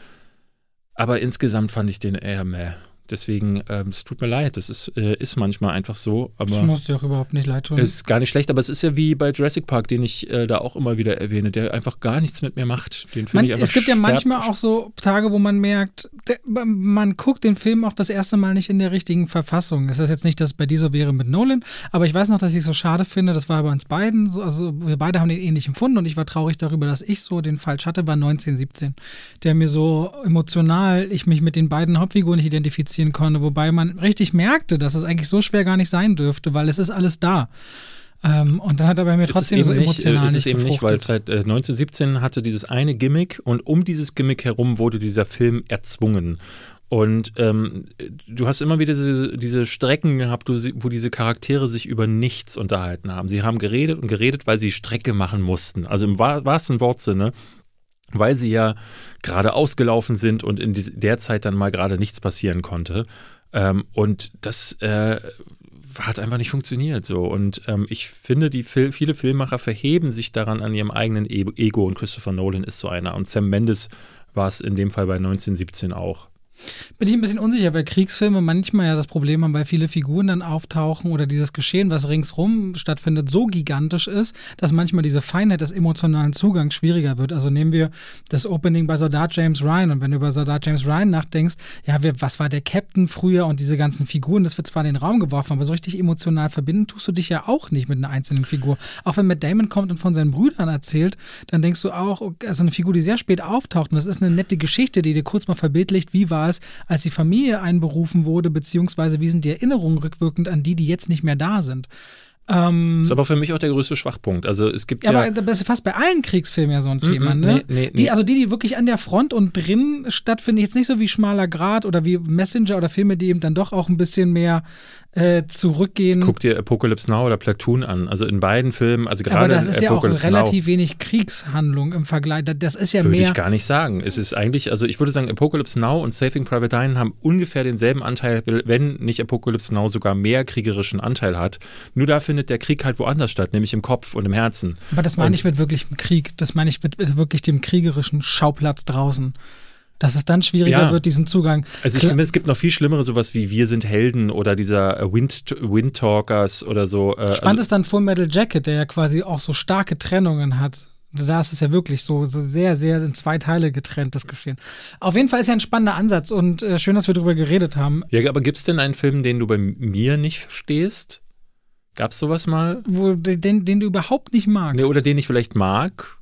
Aber insgesamt fand ich den eher meh. Deswegen, ähm, es tut mir leid, das ist, äh, ist manchmal einfach so. Aber das muss dir auch überhaupt nicht leid tun. Ist gar nicht schlecht, aber es ist ja wie bei Jurassic Park, den ich äh, da auch immer wieder erwähne, der einfach gar nichts mit mir macht. Den man, ich einfach es gibt ja manchmal auch so Tage, wo man merkt, der, man guckt den Film auch das erste Mal nicht in der richtigen Verfassung. Es ist jetzt nicht, dass es bei dir so wäre mit Nolan, aber ich weiß noch, dass ich es so schade finde, das war bei uns beiden so, also wir beide haben den ähnlich empfunden und ich war traurig darüber, dass ich so den falsch hatte, war 1917, der mir so emotional, ich mich mit den beiden Hauptfiguren nicht identifizieren konnte, wobei man richtig merkte, dass es eigentlich so schwer gar nicht sein dürfte, weil es ist alles da. Ähm, und dann hat er bei mir trotzdem so emotional nicht, ist es eben nicht, weil seit äh, 1917 hatte dieses eine Gimmick und um dieses Gimmick herum wurde dieser Film erzwungen. Und ähm, du hast immer wieder diese, diese Strecken gehabt, wo diese Charaktere sich über nichts unterhalten haben. Sie haben geredet und geredet, weil sie Strecke machen mussten. Also im wahrsten Wortsinne, weil sie ja gerade ausgelaufen sind und in der Zeit dann mal gerade nichts passieren konnte. Ähm, und das äh, hat einfach nicht funktioniert so. Und ähm, ich finde, die Fil viele Filmemacher verheben sich daran an ihrem eigenen e Ego und Christopher Nolan ist so einer. Und Sam Mendes war es in dem Fall bei 1917 auch. Bin ich ein bisschen unsicher, weil Kriegsfilme manchmal ja das Problem haben, weil viele Figuren dann auftauchen oder dieses Geschehen, was ringsrum stattfindet, so gigantisch ist, dass manchmal diese Feinheit des emotionalen Zugangs schwieriger wird. Also nehmen wir das Opening bei Soldat James Ryan und wenn du über Soldat James Ryan nachdenkst, ja, was war der Captain früher und diese ganzen Figuren, das wird zwar in den Raum geworfen, aber so richtig emotional verbinden tust du dich ja auch nicht mit einer einzelnen Figur. Auch wenn Matt Damon kommt und von seinen Brüdern erzählt, dann denkst du auch, also eine Figur, die sehr spät auftaucht und das ist eine nette Geschichte, die dir kurz mal verbildlicht, wie war es, als die Familie einberufen wurde, beziehungsweise wie sind die Erinnerungen rückwirkend an die, die jetzt nicht mehr da sind. Ähm, ist aber für mich auch der größte Schwachpunkt. Also es gibt ja. ja aber das ist fast bei allen Kriegsfilmen ja so ein mm, Thema, ne? Nee, nee, die, also die, die wirklich an der Front und drin stattfinden, jetzt nicht so wie Schmaler Grad oder wie Messenger oder Filme, die eben dann doch auch ein bisschen mehr äh, zurückgehen. Guck dir Apocalypse Now oder Platoon an. Also in beiden Filmen, also gerade Aber das ist ja auch relativ Now, wenig Kriegshandlung im Vergleich. Das ist ja würde mehr. Würde ich gar nicht sagen. Es ist eigentlich, also ich würde sagen, Apocalypse Now und Saving Private Ryan haben ungefähr denselben Anteil, wenn nicht Apocalypse Now sogar mehr kriegerischen Anteil hat. Nur da findet der Krieg halt woanders statt, nämlich im Kopf und im Herzen. Aber das meine ich mit wirklichem Krieg. Das meine ich mit, mit wirklich dem kriegerischen Schauplatz draußen dass es dann schwieriger ja. wird, diesen Zugang. Also ich finde, es gibt noch viel schlimmere, sowas wie Wir sind Helden oder dieser äh, Wind, Wind Talkers oder so. Äh, Spannend also ist dann Full Metal Jacket, der ja quasi auch so starke Trennungen hat. Da ist es ja wirklich so, so sehr, sehr in zwei Teile getrennt, das Geschehen. Auf jeden Fall ist ja ein spannender Ansatz und äh, schön, dass wir darüber geredet haben. Ja, aber gibt es denn einen Film, den du bei mir nicht verstehst? Gab es sowas mal? Wo, den, den du überhaupt nicht magst? Nee, oder den ich vielleicht mag?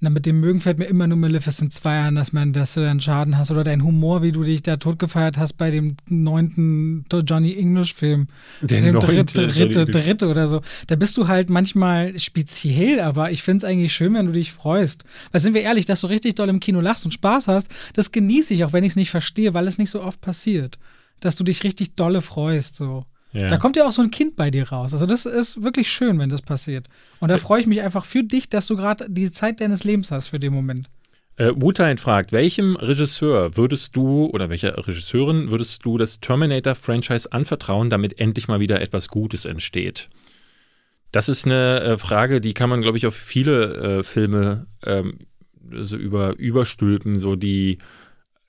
Na, mit dem Mögen fällt mir immer nur Maleficent 2 an, dass, man, dass du dann Schaden hast. Oder dein Humor, wie du dich da totgefeiert hast bei dem neunten Johnny English-Film. Der dem dritte, dritte, dritte oder so. Da bist du halt manchmal speziell, aber ich finde es eigentlich schön, wenn du dich freust. Weil sind wir ehrlich, dass du richtig doll im Kino lachst und Spaß hast, das genieße ich, auch wenn ich es nicht verstehe, weil es nicht so oft passiert. Dass du dich richtig dolle freust, so. Ja. Da kommt ja auch so ein Kind bei dir raus. Also das ist wirklich schön, wenn das passiert. Und da freue ich mich einfach für dich, dass du gerade die Zeit deines Lebens hast für den Moment. Äh, Wutain fragt, welchem Regisseur würdest du oder welcher Regisseurin würdest du das Terminator-Franchise anvertrauen, damit endlich mal wieder etwas Gutes entsteht? Das ist eine äh, Frage, die kann man, glaube ich, auf viele äh, Filme ähm, so über, überstülpen, so die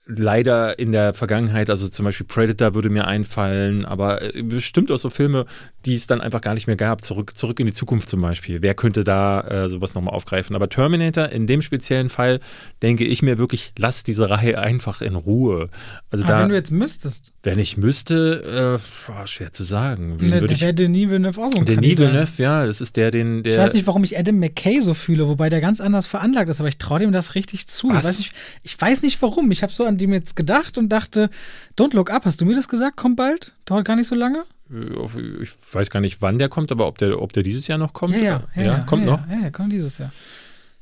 leider in der Vergangenheit, also zum Beispiel Predator würde mir einfallen, aber äh, bestimmt auch so Filme, die es dann einfach gar nicht mehr gab. Zurück, zurück in die Zukunft zum Beispiel. Wer könnte da äh, sowas nochmal aufgreifen? Aber Terminator, in dem speziellen Fall, denke ich mir wirklich, lass diese Reihe einfach in Ruhe. Also aber da, wenn du jetzt müsstest. Wenn ich müsste, äh, boah, schwer zu sagen. Wen ne, der wäre Denis Villeneuve auch so ein Denis Villeneuve, ja, das ist der, den der. Ich weiß nicht, warum ich Adam McKay so fühle, wobei der ganz anders veranlagt ist, aber ich traue dem das richtig zu. Ich weiß, nicht, ich weiß nicht warum. Ich habe so an dem jetzt gedacht und dachte, Don't Look Up, hast du mir das gesagt? Kommt bald? Dauert gar nicht so lange? Äh, ich weiß gar nicht, wann der kommt, aber ob der, ob der dieses Jahr noch kommt? Ja, ja, ja, ja kommt noch. Ja, ja, kommt dieses Jahr.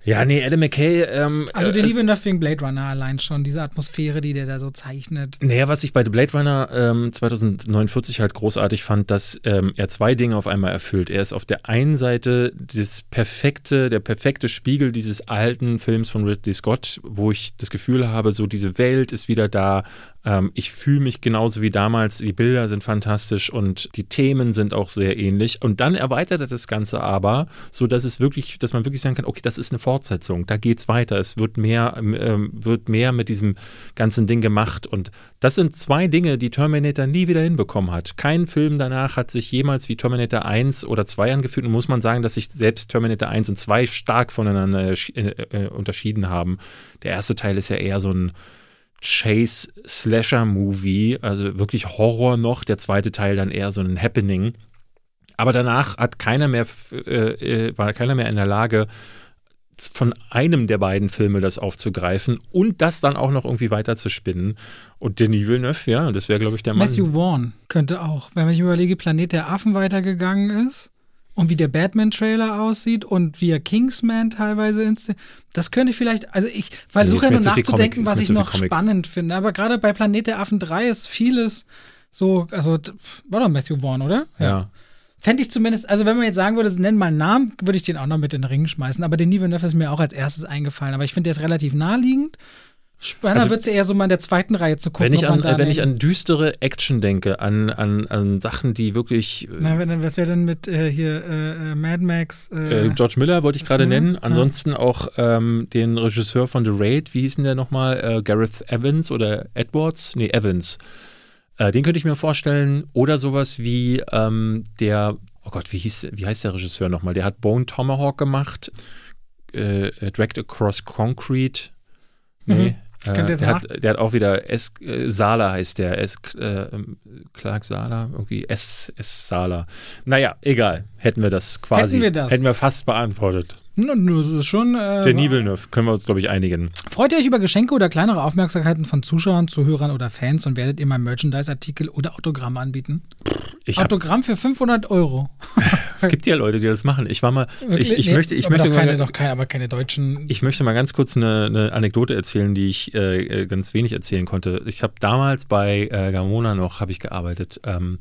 Ja, nee, Adam McKay. Ähm, Also äh, den liebe Nothing Blade Runner allein schon, diese Atmosphäre, die der da so zeichnet. Naja, was ich bei The Blade Runner ähm, 2049 halt großartig fand, dass ähm, er zwei Dinge auf einmal erfüllt. Er ist auf der einen Seite das perfekte, der perfekte Spiegel dieses alten Films von Ridley Scott, wo ich das Gefühl habe, so diese Welt ist wieder da. Ähm, ich fühle mich genauso wie damals. Die Bilder sind fantastisch und die Themen sind auch sehr ähnlich. Und dann erweitert er das Ganze aber, so dass es wirklich, dass man wirklich sagen kann, okay, das ist eine Fortsetzung, da geht's weiter. Es wird mehr, ähm, wird mehr mit diesem ganzen Ding gemacht. Und das sind zwei Dinge, die Terminator nie wieder hinbekommen hat. Kein Film danach hat sich jemals wie Terminator 1 oder 2 angefühlt. Und muss man sagen, dass sich selbst Terminator 1 und 2 stark voneinander äh, äh, unterschieden haben. Der erste Teil ist ja eher so ein Chase-Slasher-Movie, also wirklich Horror noch. Der zweite Teil dann eher so ein Happening. Aber danach hat keiner mehr, äh, war keiner mehr in der Lage, von einem der beiden Filme das aufzugreifen und das dann auch noch irgendwie weiter zu spinnen. Und Denis Villeneuve, ja, das wäre, glaube ich, der Mann. Matthew Vaughn könnte auch, wenn ich überlege, Planet der Affen weitergegangen ist und wie der Batman-Trailer aussieht und wie er Kingsman teilweise inszeniert. Das könnte vielleicht, also ich versuche ja nur nachzudenken, was ich noch spannend finde. Aber gerade bei Planet der Affen 3 ist vieles so, also war doch Matthew Vaughn, oder? ja. ja. Fände ich zumindest, also wenn man jetzt sagen würde, nenn mal einen Namen, würde ich den auch noch mit in den Ring schmeißen. Aber den Villeneuve ist mir auch als erstes eingefallen. Aber ich finde, der ist relativ naheliegend. Spannender also, wird es ja eher so mal in der zweiten Reihe zu gucken. Wenn ich an, wenn ich an düstere Action denke, an, an, an Sachen, die wirklich. Na, wenn, was wäre denn mit äh, hier äh, Mad Max? Äh, George Miller wollte ich gerade nennen. Ansonsten ja. auch ähm, den Regisseur von The Raid, wie hieß denn der nochmal? Gareth Evans oder Edwards? Nee, Evans. Äh, den könnte ich mir vorstellen. Oder sowas wie ähm, der, oh Gott, wie, hieß, wie heißt der Regisseur nochmal? Der hat Bone Tomahawk gemacht, äh, äh Dragged Across Concrete. Nee. Mhm. Äh, der, hat, der, hat, auch wieder S. Äh, Sala heißt der. S. Äh, Clark Sala, irgendwie S. S. Sala. Naja, egal. Hätten wir das quasi. Hätten wir das. Hätten wir fast beantwortet. Das ist schon. Äh, Denis Villeneuve, können wir uns, glaube ich, einigen. Freut ihr euch über Geschenke oder kleinere Aufmerksamkeiten von Zuschauern, Zuhörern oder Fans und werdet ihr mal Merchandise-Artikel oder Autogramme anbieten? Ich Autogramm für 500 Euro. gibt ja Leute, die das machen. Ich war mal. Ich, ich nee, möchte. Ich möchte doch keine, mal, doch keine, aber keine deutschen. Ich möchte mal ganz kurz eine, eine Anekdote erzählen, die ich äh, ganz wenig erzählen konnte. Ich habe damals bei äh, Gamona noch habe ich gearbeitet. Ähm,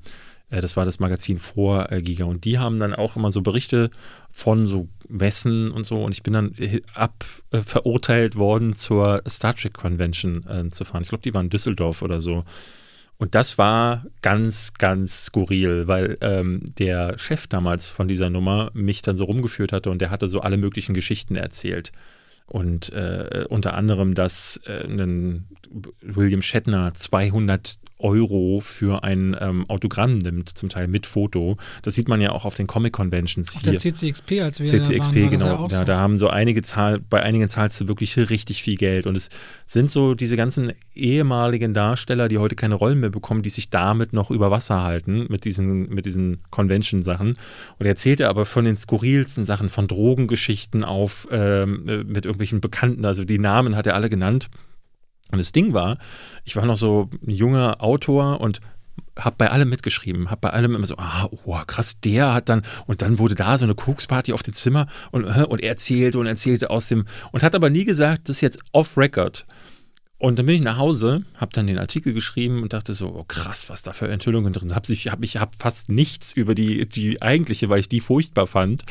äh, das war das Magazin vor äh, Giga. Und die haben dann auch immer so Berichte von so Messen und so. Und ich bin dann ab äh, verurteilt worden, zur Star Trek Convention äh, zu fahren. Ich glaube, die war in Düsseldorf oder so. Und das war ganz, ganz skurril, weil ähm, der Chef damals von dieser Nummer mich dann so rumgeführt hatte und der hatte so alle möglichen Geschichten erzählt. Und äh, unter anderem, dass äh, William Shatner 200 Euro für ein ähm, Autogramm nimmt, zum Teil mit Foto. Das sieht man ja auch auf den Comic-Conventions hier. Der CCXP, als wir CCXP, da waren, genau. Ja, da haben so einige Zahl, bei einigen zahlst du wirklich richtig viel Geld. Und es sind so diese ganzen ehemaligen Darsteller, die heute keine Rollen mehr bekommen, die sich damit noch über Wasser halten, mit diesen, mit diesen Convention-Sachen. Und er erzählte aber von den skurrilsten Sachen, von Drogengeschichten auf, ähm, mit irgendwelchen Bekannten, also die Namen hat er alle genannt. Und das Ding war, ich war noch so ein junger Autor und habe bei allem mitgeschrieben, habe bei allem immer so, ah, oh, krass, der hat dann, und dann wurde da so eine Koksparty auf dem Zimmer und, und er erzählte und erzählte aus dem, und hat aber nie gesagt, das ist jetzt off-record. Und dann bin ich nach Hause, habe dann den Artikel geschrieben und dachte so, oh krass, was da für Enthüllungen drin sind. Ich habe ich hab fast nichts über die, die eigentliche, weil ich die furchtbar fand,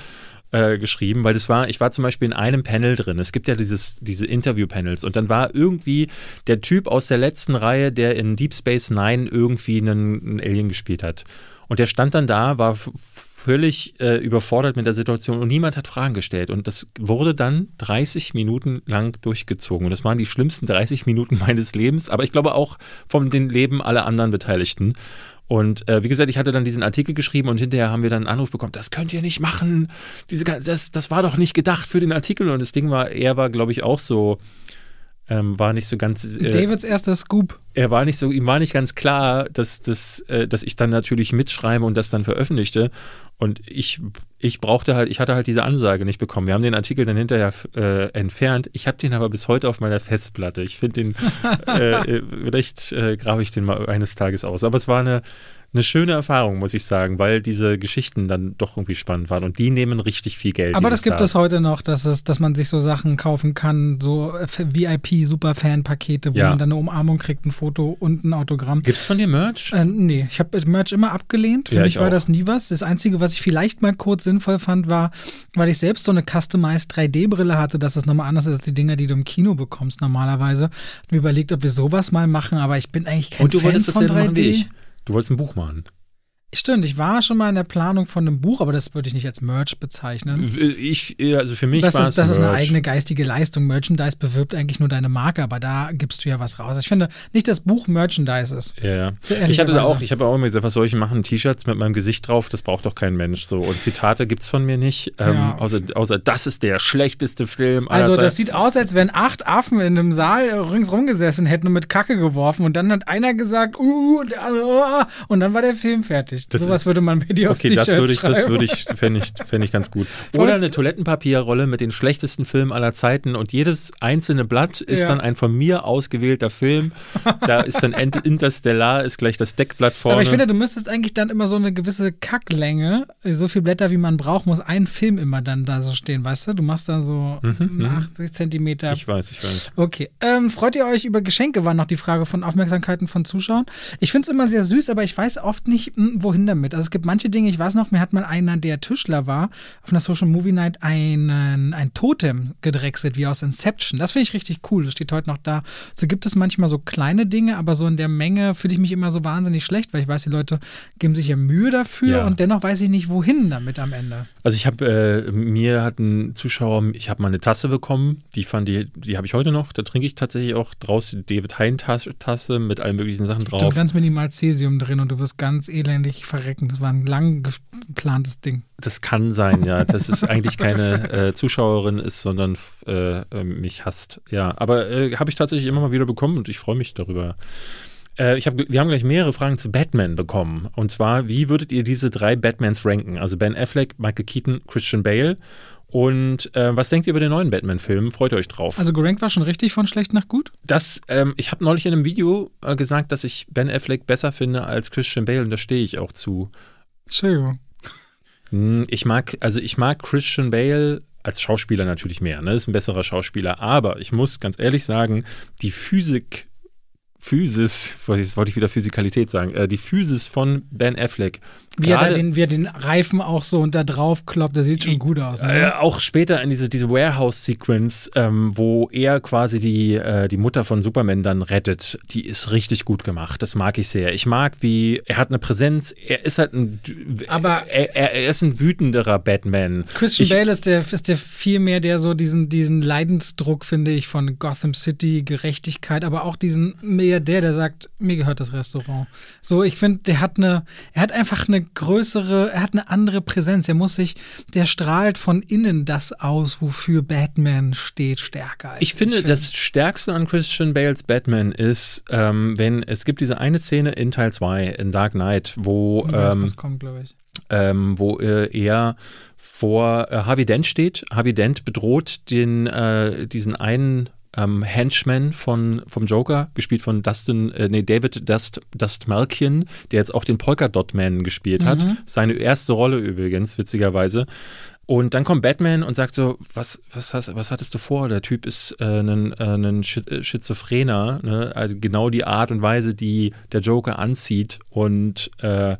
äh, geschrieben, weil das war, ich war zum Beispiel in einem Panel drin. Es gibt ja dieses, diese Interview-Panels und dann war irgendwie der Typ aus der letzten Reihe, der in Deep Space Nine irgendwie einen, einen Alien gespielt hat. Und der stand dann da, war völlig äh, überfordert mit der Situation und niemand hat Fragen gestellt. Und das wurde dann 30 Minuten lang durchgezogen. Und das waren die schlimmsten 30 Minuten meines Lebens, aber ich glaube auch von den Leben aller anderen Beteiligten. Und äh, wie gesagt, ich hatte dann diesen Artikel geschrieben und hinterher haben wir dann einen Anruf bekommen, das könnt ihr nicht machen. Diese, das, das war doch nicht gedacht für den Artikel. Und das Ding war, er war, glaube ich, auch so, ähm, war nicht so ganz. Äh, Davids erster Scoop. Er war nicht so, ihm war nicht ganz klar, dass, dass, äh, dass ich dann natürlich mitschreibe und das dann veröffentlichte. Und ich, ich brauchte halt, ich hatte halt diese Ansage nicht bekommen. Wir haben den Artikel dann hinterher äh, entfernt. Ich habe den aber bis heute auf meiner Festplatte. Ich finde den, äh, äh, vielleicht äh, grabe ich den mal eines Tages aus. Aber es war eine, eine schöne Erfahrung, muss ich sagen, weil diese Geschichten dann doch irgendwie spannend waren und die nehmen richtig viel Geld. Aber das gibt Stars. es heute noch, dass, es, dass man sich so Sachen kaufen kann, so VIP-Super-Fan-Pakete, wo ja. man dann eine Umarmung kriegt, ein Foto und ein Autogramm. Gibt es von dir Merch? Äh, nee, ich habe Merch immer abgelehnt. Für ja, mich war auch. das nie was. Das Einzige, was ich vielleicht mal kurz sinnvoll fand, war, weil ich selbst so eine Customized 3D-Brille hatte, dass es nochmal anders ist als die Dinger, die du im Kino bekommst normalerweise. Ich mir überlegt, ob wir sowas mal machen, aber ich bin eigentlich kein und du Fan wolltest von 3D. Machen wie ich. Du wolltest ein Buch machen. Stimmt, ich war schon mal in der Planung von einem Buch, aber das würde ich nicht als Merch bezeichnen. Ich, also für mich das war ist, es Das Merch. ist eine eigene geistige Leistung. Merchandise bewirbt eigentlich nur deine Marke, aber da gibst du ja was raus. Ich finde nicht, dass Buch Merchandise ist. Ja, ja. Ich hatte da auch, ich habe auch immer gesagt, was soll ich machen? T-Shirts mit meinem Gesicht drauf, das braucht doch kein Mensch. So und Zitate gibt es von mir nicht, ähm, ja. außer, außer das ist der schlechteste Film. Also das sieht aus, als wenn acht Affen in einem Saal ringsrum gesessen hätten und mit Kacke geworfen und dann hat einer gesagt, uh, und, der andere, uh, und dann war der Film fertig. Das Sowas würde man mir die aufs Okay, das würde ich, das würde ich, fände ich, fänd ich ganz gut. Oder eine Toilettenpapierrolle mit den schlechtesten Filmen aller Zeiten und jedes einzelne Blatt ist ja. dann ein von mir ausgewählter Film. Da ist dann Interstellar, ist gleich das Deckblatt vorne. Aber ich finde, du müsstest eigentlich dann immer so eine gewisse Kacklänge, so viele Blätter wie man braucht, muss ein Film immer dann da so stehen, weißt du? Du machst da so mhm, 80 mhm. Zentimeter. Ich weiß, ich weiß. Okay. Ähm, freut ihr euch über Geschenke? War noch die Frage von Aufmerksamkeiten von Zuschauern. Ich finde es immer sehr süß, aber ich weiß oft nicht, hm, wohin damit. Also es gibt manche Dinge, ich weiß noch, mir hat mal einer, der Tischler war, auf einer Social Movie Night einen, ein Totem gedrechselt, wie aus Inception. Das finde ich richtig cool. Das steht heute noch da. So gibt es manchmal so kleine Dinge, aber so in der Menge fühle ich mich immer so wahnsinnig schlecht, weil ich weiß, die Leute geben sich ja Mühe dafür ja. und dennoch weiß ich nicht, wohin damit am Ende. Also ich habe, äh, mir hat ein Zuschauer, ich habe mal eine Tasse bekommen, die fand die, die habe ich heute noch. Da trinke ich tatsächlich auch draußen die David Hein Tasse mit allen möglichen Sachen drauf. Stimmt, ganz minimal Cäsium drin und du wirst ganz elendig verrecken. Das war ein lang geplantes Ding. Das kann sein, ja. Dass es eigentlich keine äh, Zuschauerin ist, sondern äh, äh, mich hasst. Ja, aber äh, habe ich tatsächlich immer mal wieder bekommen und ich freue mich darüber. Äh, ich hab, wir haben gleich mehrere Fragen zu Batman bekommen. Und zwar, wie würdet ihr diese drei Batmans ranken? Also Ben Affleck, Michael Keaton, Christian Bale. Und äh, was denkt ihr über den neuen Batman-Film? Freut ihr euch drauf? Also gerankt war schon richtig von schlecht nach gut? Das, ähm, ich habe neulich in einem Video äh, gesagt, dass ich Ben Affleck besser finde als Christian Bale und da stehe ich auch zu. Entschuldigung. Hm, ich mag, also ich mag Christian Bale als Schauspieler natürlich mehr, ne? Ist ein besserer Schauspieler, aber ich muss ganz ehrlich sagen, die Physik Physis, jetzt wollte ich wieder Physikalität sagen, äh, die Physis von Ben Affleck. Wie er, den, wie er den Reifen auch so unter drauf kloppt, das sieht schon gut aus. Ne? Äh, auch später in diese, diese Warehouse-Sequence, ähm, wo er quasi die, äh, die Mutter von Superman dann rettet, die ist richtig gut gemacht. Das mag ich sehr. Ich mag, wie er hat eine Präsenz, er ist halt ein, aber er, er, er ist ein wütenderer Batman. Christian ich, Bale ist der, ist der viel mehr der so diesen, diesen Leidensdruck, finde ich, von Gotham City, Gerechtigkeit, aber auch diesen der, der sagt, mir gehört das Restaurant. So, ich finde, der hat eine, er hat einfach eine größere, er hat eine andere Präsenz. Er muss sich, der strahlt von innen das aus, wofür Batman steht, stärker. ich finde, ich find. das Stärkste an Christian Bales Batman ist, ähm, wenn es gibt diese eine Szene in Teil 2 in Dark Knight, wo, ähm, was kommt. Ähm, wo äh, er vor äh, Harvey Dent steht. Harvey Dent bedroht den, äh, diesen einen ähm, Henchman von, vom Joker, gespielt von Dustin, äh, nee, David Dust, Dust Malkin, der jetzt auch den Polka Dot Man gespielt hat. Mhm. Seine erste Rolle übrigens, witzigerweise. Und dann kommt Batman und sagt so, was, was, hast, was hattest du vor? Der Typ ist äh, ein, äh, ein äh, Schizophrener, ne? also genau die Art und Weise, die der Joker anzieht und äh,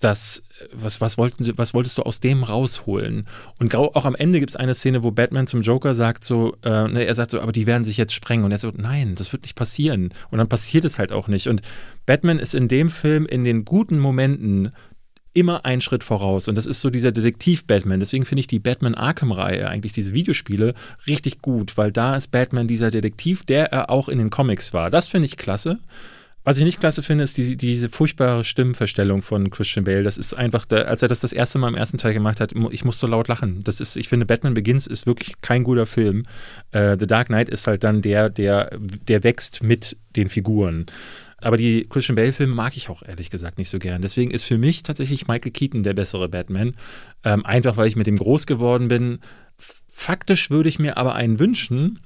das, was, was, wollten, was wolltest du aus dem rausholen? Und auch am Ende gibt es eine Szene, wo Batman zum Joker sagt so, äh, ne, er sagt so, aber die werden sich jetzt sprengen. Und er sagt, nein, das wird nicht passieren. Und dann passiert es halt auch nicht. Und Batman ist in dem Film in den guten Momenten immer einen Schritt voraus. Und das ist so dieser Detektiv-Batman. Deswegen finde ich die Batman Arkham-Reihe, eigentlich diese Videospiele, richtig gut, weil da ist Batman dieser Detektiv, der er auch in den Comics war. Das finde ich klasse. Was ich nicht klasse finde, ist diese, diese furchtbare Stimmenverstellung von Christian Bale. Das ist einfach, der, als er das das erste Mal im ersten Teil gemacht hat, ich muss so laut lachen. Das ist, ich finde, Batman Begins ist wirklich kein guter Film. Uh, The Dark Knight ist halt dann der, der, der wächst mit den Figuren. Aber die Christian Bale-Filme mag ich auch ehrlich gesagt nicht so gern. Deswegen ist für mich tatsächlich Michael Keaton der bessere Batman. Ähm, einfach weil ich mit dem groß geworden bin. Faktisch würde ich mir aber einen wünschen,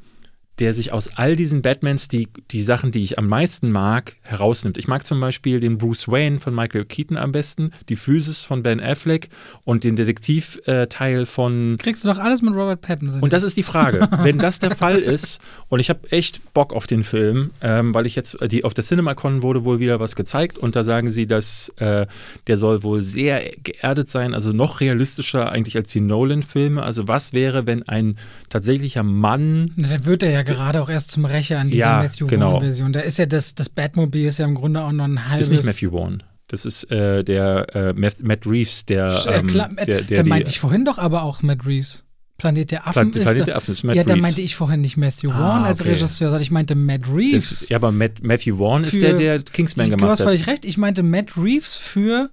der sich aus all diesen Batmans die, die Sachen, die ich am meisten mag, herausnimmt. Ich mag zum Beispiel den Bruce Wayne von Michael Keaton am besten, die Physis von Ben Affleck und den Detektivteil von. Das kriegst du doch alles mit Robert Pattinson. Und das ist die Frage. Wenn das der Fall ist, und ich habe echt Bock auf den Film, ähm, weil ich jetzt, die auf der CinemaCon wurde wohl wieder was gezeigt und da sagen sie, dass äh, der soll wohl sehr geerdet sein, also noch realistischer eigentlich als die Nolan-Filme. Also was wäre, wenn ein tatsächlicher Mann. Dann wird er ja gerade auch erst zum Rächer an dieser Ja, Matthew genau. Vaughn-Version. Da ist ja das, das Batmobil ist ja im Grunde auch noch ein halbes. Ist nicht Matthew Vaughn. Das ist äh, der äh, Matt, Matt Reeves, der, Äh, ähm, klar, der, der, da die- meinte ich vorhin doch aber auch Matt Reeves. Planet der Affen Planet, ist Planet der Affen ist Matt Ja, da meinte ich vorhin nicht Matthew Ah, Vaughn als okay. Regisseur, sondern ich meinte Matt Reeves. das, ja, aber Matt, Matthew Vaughn ist der, der Kingsman du gemacht hast hat. völlig recht, ich meinte Matt Reeves für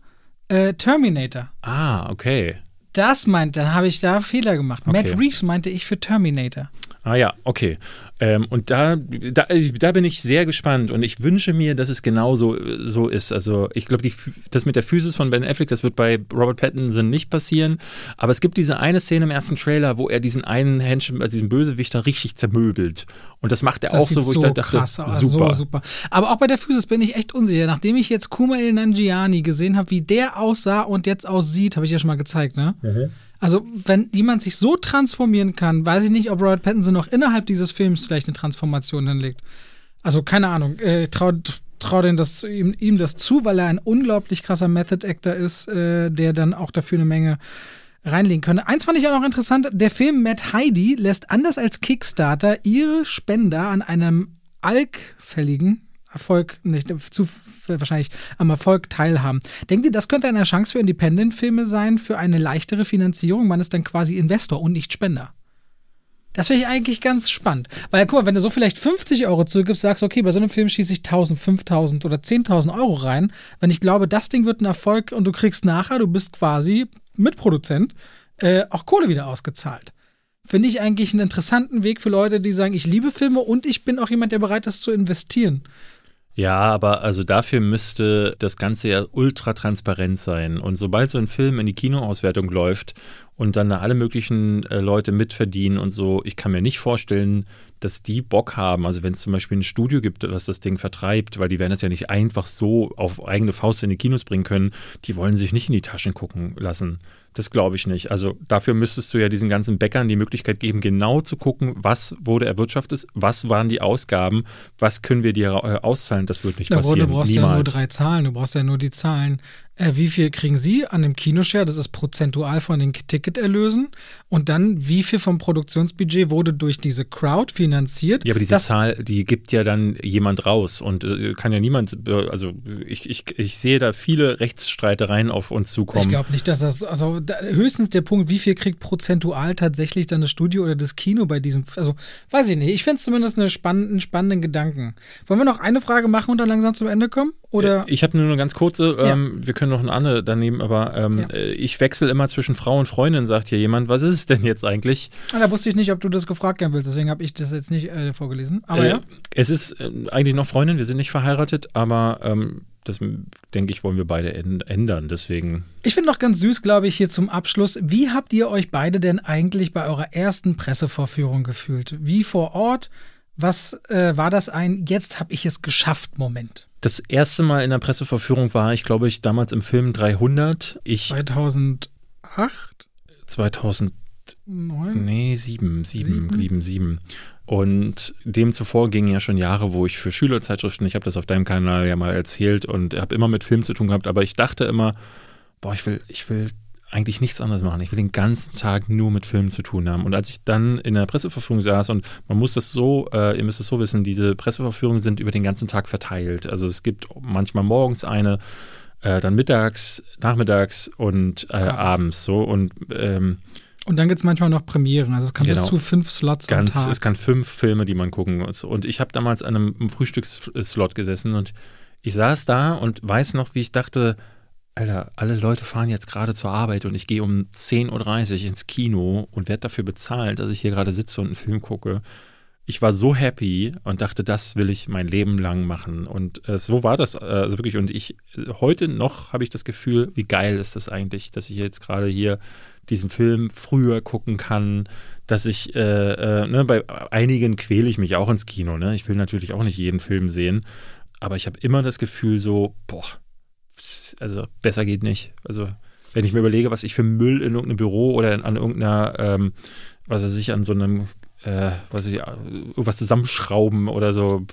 äh, Terminator. Ah, okay. Das meint, dann habe ich da Fehler gemacht. Okay. Matt Reeves meinte ich für Terminator. Ah ja, okay. Ähm, und da, da, da bin ich sehr gespannt und ich wünsche mir, dass es genauso so ist. Also ich glaube, das mit der Physis von Ben Affleck, das wird bei Robert Pattinson nicht passieren. Aber es gibt diese eine Szene im ersten Trailer, wo er diesen einen Henchman, also diesen Bösewichter richtig zermöbelt. Und das macht er Das auch so, wo ich da dachte, krass super. So super. Aber auch bei der Physis bin ich echt unsicher. Nachdem ich jetzt Kumail Nanjiani gesehen habe, wie der aussah und jetzt aussieht, habe ich ja schon mal gezeigt, ne? Mhm. Also, wenn jemand sich so transformieren kann, weiß ich nicht, ob Robert Pattinson noch innerhalb dieses Films vielleicht eine Transformation hinlegt. Also, keine Ahnung. Äh, trau, trau dem das, ihm, ihm das zu, weil er ein unglaublich krasser Method Actor ist, äh, der dann auch dafür eine Menge reinlegen könnte. Eins fand ich auch noch interessant, der Film Mad Heidi lässt anders als Kickstarter ihre Spender an einem alkfälligen Erfolg, nicht zu wahrscheinlich am Erfolg teilhaben. Denkt ihr, das könnte eine Chance für Independent-Filme sein, für eine leichtere Finanzierung? Man ist dann quasi Investor und nicht Spender. Das finde ich eigentlich ganz spannend. Weil, guck mal, wenn du so vielleicht 50 Euro zurückgibst, sagst, okay, bei so einem Film schieße ich 1000, 5000 oder 10.000 Euro rein. Wenn ich glaube, das Ding wird ein Erfolg und du kriegst nachher, du bist quasi Mitproduzent, äh, auch Kohle wieder ausgezahlt. Finde ich eigentlich einen interessanten Weg für Leute, die sagen, ich liebe Filme und ich bin auch jemand, der bereit ist zu investieren. Ja, aber also dafür müsste das Ganze ja ultra transparent sein. Und sobald so ein Film in die Kinoauswertung läuft und dann da alle möglichen äh, Leute mitverdienen und so, ich kann mir nicht vorstellen, dass die Bock haben. Also wenn es zum Beispiel ein Studio gibt, was das Ding vertreibt, weil die werden das ja nicht einfach so auf eigene Faust in die Kinos bringen können, die wollen sich nicht in die Taschen gucken lassen. Das glaube ich nicht. Also dafür müsstest du ja diesen ganzen Bäckern die Möglichkeit geben, genau zu gucken, was wurde erwirtschaftet, was waren die Ausgaben, was können wir dir äh, auszahlen. Das wird nicht Na, passieren. du brauchst Niemals. ja nur drei Zahlen. Du brauchst ja nur die Zahlen. Äh, wie viel kriegen Sie an dem Kinoshare? Das ist prozentual von den Ticketerlösen. Und dann, wie viel vom Produktionsbudget wurde durch diese Crowd finanziert? Ja, aber diese das, Zahl, die gibt ja dann jemand raus und äh, kann ja niemand, äh, also ich, ich, ich sehe da viele Rechtsstreitereien auf uns Ich zukommen. glaube nicht, dass das, also da, höchstens der Punkt, wie viel kriegt prozentual tatsächlich dann das Studio oder das Kino bei diesem, also weiß ich nicht. Ich finde es zumindest einen spannenden Gedanken. Wollen wir noch eine Frage machen und dann langsam zum Ende kommen? Oder? Ich habe nur eine ganz kurze, ähm, wir können noch eine andere daneben, aber ähm, Ja. äh, ich wechsle immer zwischen Frau und Freundin, sagt hier jemand. Was ist es denn jetzt eigentlich? Ah, da wusste ich nicht, ob du das gefragt werden willst, deswegen habe ich das jetzt nicht äh, vorgelesen. Aber äh, ja. Es ist äh, eigentlich noch Freundin, wir sind nicht verheiratet, aber ähm, das denke ich, wollen wir beide änd- ändern. Deswegen. Ich finde noch ganz süß, glaube ich, hier zum Abschluss. Wie habt ihr euch beide denn eigentlich bei eurer ersten Pressevorführung gefühlt? Wie vor Ort? Was äh, war das ein Jetzt habe ich es geschafft Moment? Das erste Mal in der Presseverführung war ich, glaube ich, damals im Film 300. Ich 2008? 2000 Neun? Nee, sieben, sieben, Sieben? sieben, sieben. Und dem zuvor gingen ja schon Jahre, wo ich für Schülerzeitschriften, ich habe das auf deinem Kanal ja mal erzählt und habe immer mit Film zu tun gehabt, aber ich dachte immer, boah, ich will, ich will eigentlich nichts anderes machen. Ich will den ganzen Tag nur mit Filmen zu tun haben. Und als ich dann in der Presseverführung saß und man muss das so, äh, ihr müsst es so wissen, diese Presseverführungen sind über den ganzen Tag verteilt. Also es gibt manchmal morgens eine, äh, dann mittags, nachmittags und äh, Abends. abends so. Und ähm, Und dann gibt es manchmal noch Premieren. Also es kann Genau. bis zu fünf Slots ganz, am Tag. es kann fünf Filme, die man gucken muss. Und ich habe damals an einem Frühstücksslot gesessen und ich saß da und weiß noch, wie ich dachte, Alter, alle Leute fahren jetzt gerade zur Arbeit und ich gehe um 10.30 Uhr ins Kino und werde dafür bezahlt, dass ich hier gerade sitze und einen Film gucke. Ich war so happy und dachte, das will ich mein Leben lang machen. Und äh, so war das äh, also wirklich. Und ich, heute noch habe ich das Gefühl, wie geil ist das eigentlich, dass ich jetzt gerade hier diesen Film früher gucken kann, dass ich, äh, äh, ne, bei einigen quäle ich mich auch ins Kino, ne? Ich will natürlich auch nicht jeden Film sehen, aber ich habe immer das Gefühl so, boah, also besser geht nicht. Also wenn ich mir überlege, was ich für Müll in irgendeinem Büro oder an irgendeiner, ähm, was weiß ich, an so einem äh, was ich, irgendwas zusammenschrauben oder so.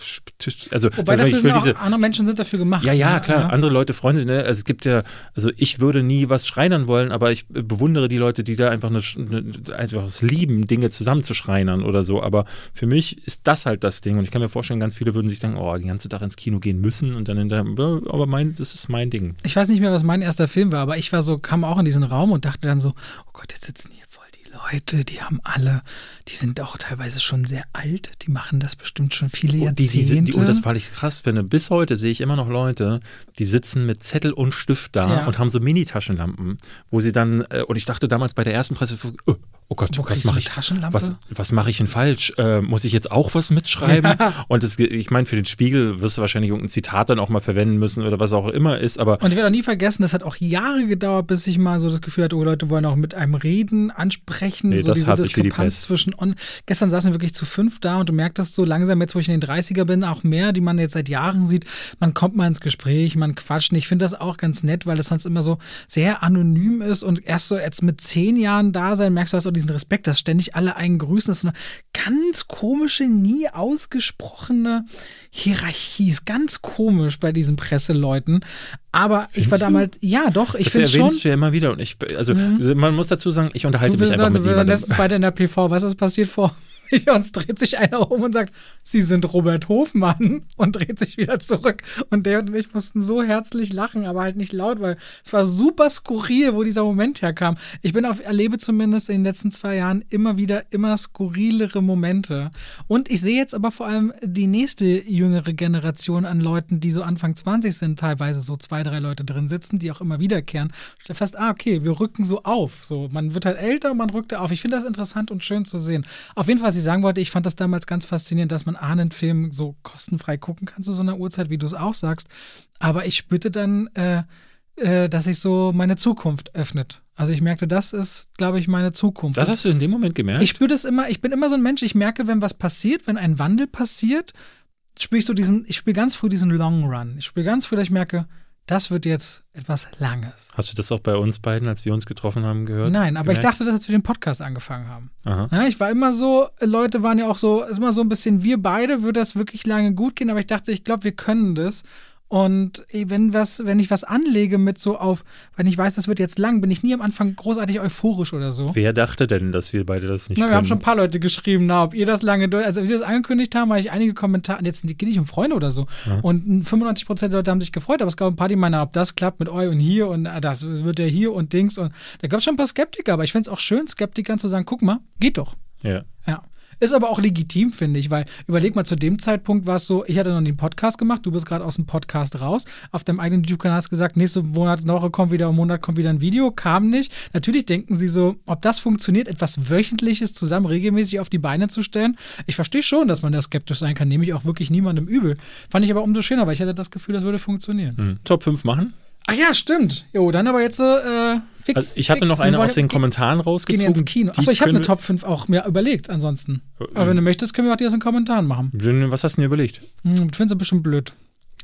Also, Wobei dafür ich will diese, andere Menschen sind dafür gemacht. Ja, ja, ne? klar. Ja. Andere Leute, Freunde, ne? Also es gibt ja, also ich würde nie was schreinern wollen, aber ich bewundere die Leute, die da einfach eine, eine, einfach es lieben, Dinge zusammenzuschreinern oder so. Aber für mich ist das halt das Ding. Und ich kann mir vorstellen, ganz viele würden sich denken, oh, den ganzen Tag ins Kino gehen müssen und dann hinterher, aber mein, das ist mein Ding. Ich weiß nicht mehr, was mein erster Film war, aber ich war so, kam auch in diesen Raum und dachte dann so, oh Gott, jetzt sitzen hier Leute, die haben alle, die sind auch teilweise schon sehr alt, die machen das bestimmt schon viele Jahrzehnte. Und, die, die sind, die, und das fand ich krass finde. Bis heute sehe ich immer noch Leute, die sitzen mit Zettel und Stift da ja. und haben so Mini-Taschenlampen, wo sie dann, äh, und ich dachte damals bei der ersten Presse, oh, oh Gott, Wo was mache ich? Was, was mache ich denn falsch? Äh, muss ich jetzt auch was mitschreiben? Ja. Und das, ich meine, für den Spiegel wirst du wahrscheinlich irgendein Zitat dann auch mal verwenden müssen oder was auch immer ist. Aber und ich werde auch nie vergessen, das hat auch Jahre gedauert, bis ich mal so das Gefühl hatte, oh Leute wollen auch mit einem reden, ansprechen. Nee, so das diese Diskrepanz zwischen. Und gestern saßen wir wirklich zu fünf da und du merktest so langsam, jetzt wo ich in den 30er bin, auch mehr, die man jetzt seit Jahren sieht, man kommt mal ins Gespräch, man quatscht. Und ich finde das auch ganz nett, weil das sonst immer so sehr anonym ist und erst so jetzt mit zehn Jahren da sein, merkst du, hast auch diesen Respekt, dass ständig alle einen grüßen. Das ist eine ganz komische, nie ausgesprochene Hierarchie. Ist ganz komisch bei diesen Presseleuten. Aber Findest ich war damals, du? ja doch, ich finde schon. Das erwähnst du ja immer wieder. Und ich, also mhm. man muss dazu sagen, ich unterhalte du mich einfach mit niemandem. letztens beide in der PV, was ist passiert vor uns dreht sich einer um und sagt, Sie sind Robert Hofmann und dreht sich wieder zurück. Und der und ich mussten so herzlich lachen, aber halt nicht laut, weil es war super skurril, wo dieser Moment herkam. Ich bin auf, erlebe zumindest in den letzten zwei Jahren immer wieder immer skurrilere Momente. Und ich sehe jetzt aber vor allem die nächste jüngere Generation an Leuten, die so Anfang 20 sind, teilweise so zwei, drei Leute drin sitzen, die auch immer wiederkehren. Ich stelle fest, ah, okay, wir rücken so auf. So, man wird halt älter, man rückt auf. Ich finde das interessant und schön zu sehen. Auf jeden Fall, ich sagen wollte, ich fand das damals ganz faszinierend, dass man Ahnenfilm so kostenfrei gucken kann zu so einer Uhrzeit, wie du es auch sagst. Aber ich spürte dann, äh, äh, dass sich so meine Zukunft öffnet. Also ich merkte, das ist, glaube ich, meine Zukunft. Das hast du in dem Moment gemerkt? Ich spüre das immer, ich bin immer so ein Mensch, ich merke, wenn was passiert, wenn ein Wandel passiert, spüre ich so diesen, ich spüre ganz früh diesen Long Run. Ich spüre ganz früh, dass ich merke, das wird jetzt etwas Langes. Hast du das auch bei uns beiden, als wir uns getroffen haben, gehört? Nein, aber gemerkt? ich dachte, dass als wir den Podcast angefangen haben. Ja, ich war immer so, Leute waren ja auch so, ist immer so ein bisschen, wir beide, würde das wirklich lange gut gehen, aber ich dachte, ich glaube, wir können das. Und wenn was, wenn ich was anlege mit so auf, wenn ich weiß, das wird jetzt lang, bin ich nie am Anfang großartig euphorisch oder so. Wer dachte denn, dass wir beide das nicht na, können? Wir haben schon ein paar Leute geschrieben, na, ob ihr das lange durch, also wie wir das angekündigt haben, habe ich einige Kommentare, jetzt geht nicht um Freunde oder so. Ja. Und 95 Prozent der Leute haben sich gefreut, aber es gab ein paar, die meinen, ob das klappt mit euch und hier und ah, das wird ja hier und Dings und da gab es schon ein paar Skeptiker, aber ich finde es auch schön, Skeptikern zu sagen, guck mal, geht doch. Ja. Ja. Ist aber auch legitim, finde ich, weil überleg mal, zu dem Zeitpunkt war es so, ich hatte noch einen Podcast gemacht, du bist gerade aus dem Podcast raus. Auf deinem eigenen YouTube-Kanal hast gesagt, nächste Monat, Woche kommt wieder, Monat kommt wieder ein Video, kam nicht. Natürlich denken sie so, ob das funktioniert, etwas Wöchentliches zusammen regelmäßig auf die Beine zu stellen. Ich verstehe schon, dass man da skeptisch sein kann, nehme ich auch wirklich niemandem übel. Fand ich aber umso schöner, weil ich hatte das Gefühl, das würde funktionieren. Mhm. Top 5 machen? Ach ja, stimmt. Jo, dann aber jetzt äh, fix. Also ich hatte fix. noch eine aus den Kommentaren rausgezogen. Gehen ins Kino. Achso, ich habe eine Top 5 auch mir überlegt ansonsten. Aber wenn du möchtest, können wir auch die aus den Kommentaren machen. Was hast du dir überlegt? Hm, du findest ein bisschen blöd.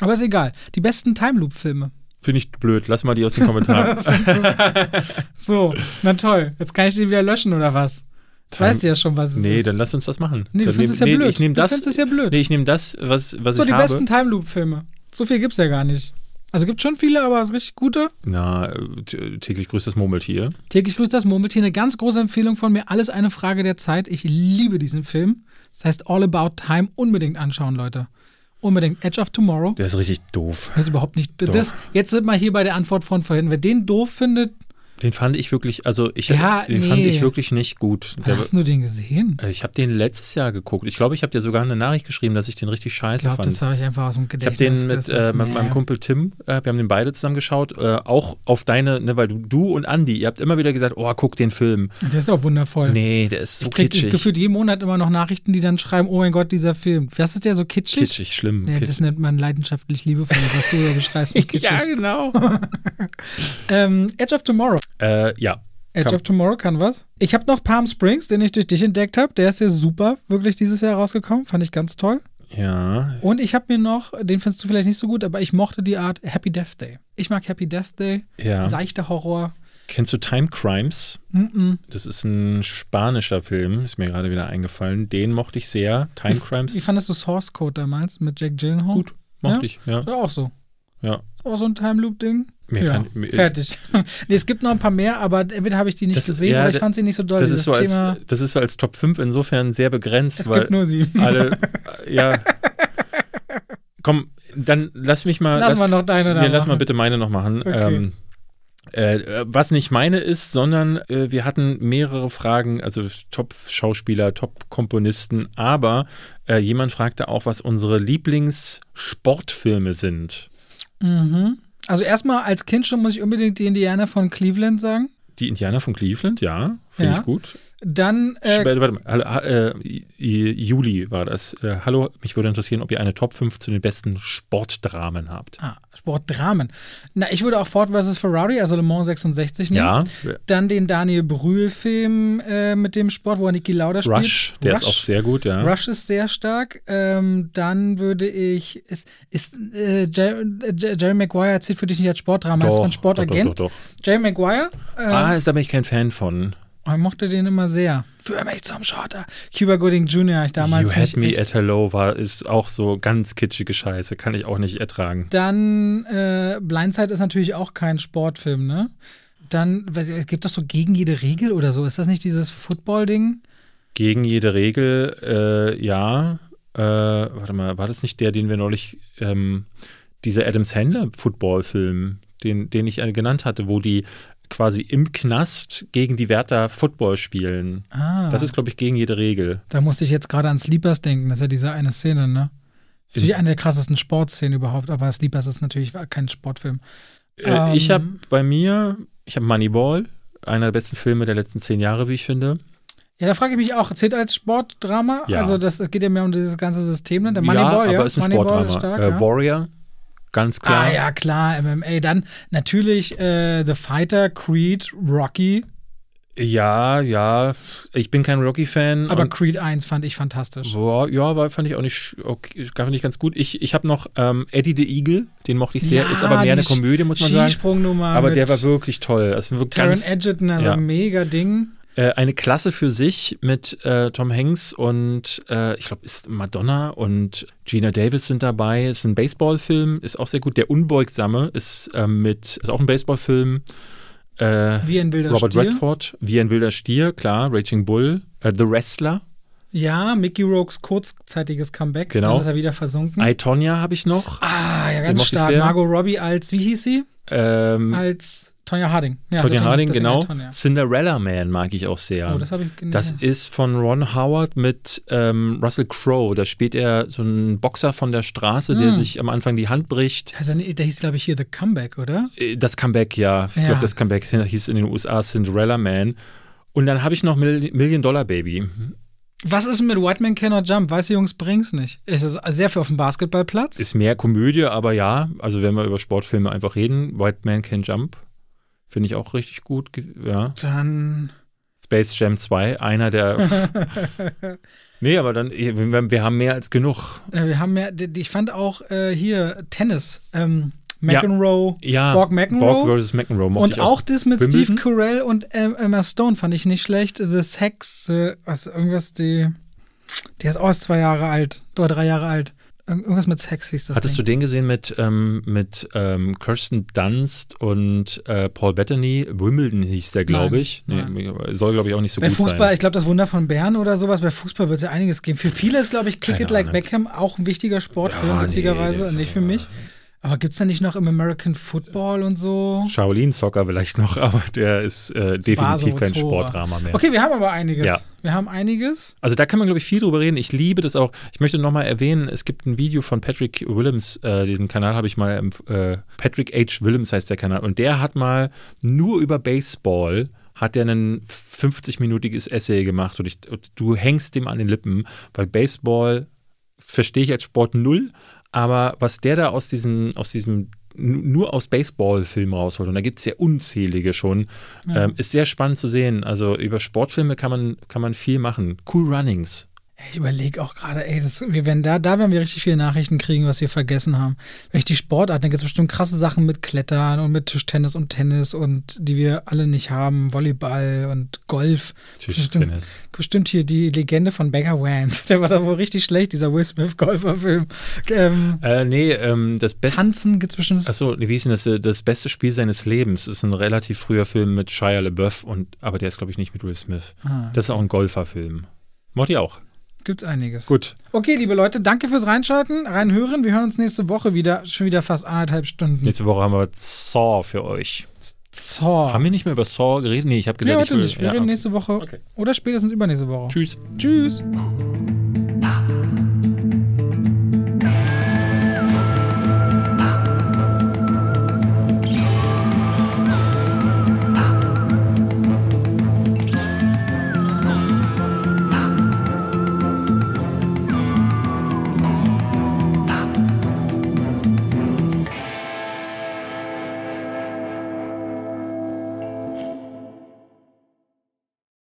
Aber ist egal. Die besten Time Loop Filme. Finde ich blöd. Lass mal die aus den Kommentaren. so, na toll. Jetzt kann ich die wieder löschen oder was? Das weißt du ja schon, was es nee, ist. Nee, dann lass uns das machen. Nee, du dann findest es ja blöd. Ich nehme das. Du findest es ja blöd. Nee, ich nehme das, was, was so, ich habe. So, die besten Time Loop Filme. So viel gibt es ja gar nicht. Also gibt schon viele, aber es ist richtig gute. Na, täglich grüßt das Murmeltier. Täglich grüßt das Murmeltier. Eine ganz große Empfehlung von mir. Alles eine Frage der Zeit. Ich liebe diesen Film. Das heißt All About Time. Unbedingt anschauen, Leute. Unbedingt. Edge of Tomorrow. Der ist richtig doof. Das ist überhaupt nicht. Das, jetzt sind wir hier bei der Antwort von vorhin. Wer den doof findet, den fand ich wirklich, also ich, ja, den nee. fand ich wirklich nicht gut. Der, Hast du den gesehen? Äh, ich habe den letztes Jahr geguckt. Ich glaube, ich habe dir sogar eine Nachricht geschrieben, dass ich den richtig scheiße ich glaub, fand. Das habe ich einfach aus dem Gedächtnis. Ich habe den mit, äh, mit meinem Kumpel Tim, äh, wir haben den beide zusammen geschaut, äh, auch auf deine, ne, weil du, du und Andi, ihr habt immer wieder gesagt, oh, guck den Film. Der ist auch wundervoll. Nee, der ist so ich krieg, kitschig. Ich gefühlt jeden Monat immer noch Nachrichten, die dann schreiben, oh mein Gott, dieser Film. Was ist der so kitschig? Kitschig, schlimm. Ja, kitschig. das nennt man leidenschaftlich liebevoll, was du da beschreibst mit kitschig. ja, genau. ähm, Edge of Tomorrow. Äh, ja. Edge Kann- of Tomorrow kann was. Ich habe noch Palm Springs, den ich durch dich entdeckt habe. Der ist ja super, wirklich dieses Jahr rausgekommen. Fand ich ganz toll. Ja. Und ich habe mir noch, den findest du vielleicht nicht so gut, aber ich mochte die Art Happy Death Day. Ich mag Happy Death Day. Ja. Seichter Horror. Kennst du Time Crimes? Mm-mm. Das ist ein spanischer Film, ist mir gerade wieder eingefallen. Den mochte ich sehr. Time Crimes. Wie fandest du Source Code damals mit Jack Gyllenhaal? Gut, mochte Ja? ich, ja. War auch so. ja. Ist auch so ein Time Loop Mir ja, kann- mir- fertig. nee, es gibt noch ein paar mehr, aber entweder habe ich die nicht Das- gesehen ja, oder ich fand sie nicht so doll. Das ist, so als, das ist so als Top 5 insofern sehr begrenzt, es weil gibt nur sie. alle, ja. Komm, dann lass mich mal. Lass mal noch deine da Ja, lass mal bitte meine noch machen. Okay. Ähm, äh, was nicht meine ist, sondern äh, wir hatten mehrere Fragen, also Top-Schauspieler, Top-Komponisten, aber äh, jemand fragte auch, was unsere Lieblingssportfilme sind. Mhm. Also erstmal als Kind schon muss ich unbedingt die Indianer von Cleveland sagen. Die Indianer von Cleveland, ja, finde Ja. ich gut. Dann äh, Später, warte mal, hallo, äh, Juli war das. Äh, hallo, mich würde interessieren, ob ihr eine Top 5 zu den besten Sportdramen habt. ah, Sportdramen. Na, ich würde auch Ford vs. Ferrari, also Le Mans 66 nehmen. Ja, Dann den Daniel Brühl-Film äh, mit dem Sport, wo er Niki Lauda spielt. Rush, der ist auch sehr gut, ja. Rush ist sehr stark. Ähm, dann würde ich. Ist, ist äh, Jer Jer Jerry Maguire zählt für dich nicht als Sportdrama, ist von Sportagent. Doch, doch, doch, Jerry Maguire. Äh, doch. Ah, ist, da bin ich kein Fan von. Ich mochte den immer sehr. Für mich zum Schotter. Cuba Gooding Jr. ich damals you had me at hello war, ist auch so ganz kitschige Scheiße. Kann ich auch nicht ertragen. Dann äh, Blindside ist natürlich auch kein Sportfilm, ne? Dann, es gibt doch so gegen jede Regel oder so. Ist das nicht dieses Football-Ding? Gegen jede Regel, äh, ja. Äh, warte mal, war das nicht der, den wir neulich, ähm, dieser Adam Sandler Football-Film, den, den ich äh, genannt hatte, wo die quasi im Knast gegen die Wärter Football spielen. Ah, Das ist, glaube ich, gegen jede Regel. da musste ich jetzt gerade an Sleepers denken. Das ist ja diese eine Szene, ne? Natürlich eine der krassesten Sportszenen überhaupt, aber Sleepers ist natürlich kein Sportfilm. Äh, ich Ähm. habe bei mir, ich habe Moneyball, einer der besten Filme der letzten zehn Jahre, wie ich finde. Ja, da frage ich mich auch, zählt als Sportdrama? Ja. Also das, es geht ja mehr um dieses ganze System, ne? Der Moneyball, ja, ja. aber ist ein Moneyball Sportdrama. ist stark, äh, ja. Warrior, ganz klar. Ah ja, klar, MMA. Dann natürlich äh, The Fighter, Creed, Rocky. Ja, ja. Ich bin kein Rocky-Fan. Aber Creed 1 fand ich fantastisch. Boah, ja, war, fand ich auch nicht, okay, fand ich ganz gut. Ich, ich habe noch ähm, Eddie the Eagle, den mochte ich sehr, Ja, ist aber mehr eine Komödie, muss man sagen. Aber der war wirklich toll. Ist wirklich Taron Edgerton, also ja. ein mega Ding. Äh, eine Klasse für sich mit äh, Tom Hanks und äh, ich glaube, ist Madonna und Gina Davis sind dabei. Ist ein Baseballfilm, ist auch sehr gut. Der Unbeugsame ist äh, mit, ist auch ein Baseballfilm. Äh, Wie ein wilder Robert Stier. Redford, wie ein wilder Stier, klar. Raging Bull, äh, The Wrestler. Ja, Mickey Rourke's kurzzeitiges Comeback. Genau. Dann ist er wieder versunken. I, Tonya habe ich noch. ah, ja, ganz stark. Margot Robbie als, wie hieß sie? Ähm, Als Tonya Harding. Ja, Tonya deswegen- Harding, genau. Tonya. Cinderella Man mag ich auch sehr. Oh, das habe ich. Das ist von Ron Howard mit ähm, Russell Crowe. Da spielt er so einen Boxer von der Straße, der Hm. sich am Anfang die Hand bricht. Also, der hieß, glaube ich, hier The Comeback, oder? Äh, Das Comeback, ja. Ich Ja. glaube, das Comeback hieß in den USA Cinderella Man. Und dann habe ich noch Mil Million Dollar Baby. Was ist denn mit White Man Cannot Jump? Weiße Jungs bring's nicht. Es ist sehr viel auf dem Basketballplatz. Ist mehr Komödie, aber ja. Also, wenn wir über Sportfilme einfach reden, White Man Can Jump. Finde ich auch richtig gut. Ja. Dann. Space Jam 2, einer der. nee, aber dann, wir, haben mehr als genug. Wir haben die- ich fand auch äh, hier Tennis. Ähm. McEnroe. Ja. Borg McEnroe. Borg vs. McEnroe. Und ich auch das mit Wimbledon? Steve Carell und ähm, Emma Stone fand ich nicht schlecht. The Sex, äh, was, irgendwas, die, der ist auch erst zwei Jahre alt, oder drei Jahre alt. Ir- Irgendwas mit Sex hieß das. Hattest du Ding. den gesehen mit, ähm, mit ähm, Kirsten Dunst und äh, Paul Bettany? Wimbledon hieß der, glaube ich. Nee, soll, glaube ich, auch nicht so Bei gut Fußball, sein. ich glaube, das Wunder von Bern oder sowas, bei Fußball wird es ja einiges geben. Für viele ist, glaube ich, Kick Keine It Like Ahnung. Beckham auch ein wichtiger Sportfilm, Ja, nee, witzigerweise, der- nicht für mich. Aber gibt es da nicht noch im American Football und so? Shaolin Soccer vielleicht noch, aber der ist äh, definitiv kein. Sportdrama mehr. Okay, wir haben aber einiges. Ja. Wir haben einiges. Also da kann man, glaube ich, viel drüber reden. Ich liebe das auch. Ich möchte nochmal erwähnen, es gibt ein Video von Patrick Willems, äh, diesen Kanal habe ich mal, äh, Patrick H. Willems heißt der Kanal, und der hat mal nur über Baseball hat er ein 50-minütiges Essay gemacht und, ich, und du hängst dem an den Lippen, weil Baseball verstehe ich als Sport null, aber was der da aus diesem, aus diesem nur aus Baseballfilmen rausholt. Und da gibt es ja unzählige schon. Ja. Ähm, ist sehr spannend zu sehen. Also über Sportfilme kann man, kann man viel machen. Cool Runnings. Ich überlege auch gerade, ey, das, wir werden da, da werden wir richtig viele Nachrichten kriegen, was wir vergessen haben. Wenn ich die Sportarten, da gibt es bestimmt krasse Sachen mit Klettern und mit Tischtennis und Tennis und die wir alle nicht haben, Volleyball und Golf. Bestimmt, Tischtennis. bestimmt hier die Legende von Beggar Wans. Der war da wohl richtig schlecht, dieser Will Smith Golferfilm. Ähm, Äh, nee, ähm, das beste. Tanzen gibt es bestimmt. Achso, wie hieß denn das? Das beste Spiel seines Lebens ist ein relativ früher Film mit Shia LaBeouf, und, aber der ist, glaube ich, nicht mit Will Smith. Ah, Das ist auch ein Golferfilm. Motti auch. Gibt's einiges. Gut. Okay, liebe Leute, danke fürs Reinschalten, reinhören. Wir hören uns nächste Woche wieder. Schon wieder fast anderthalb Stunden. Nächste Woche haben wir Saw für euch. Saw. Haben wir nicht mehr über Saw geredet? Nee, ich habe Nee, gesagt, ich heute will. nicht. Wir ja, reden okay. nächste Woche Okay. oder spätestens übernächste Woche. Tschüss. Tschüss.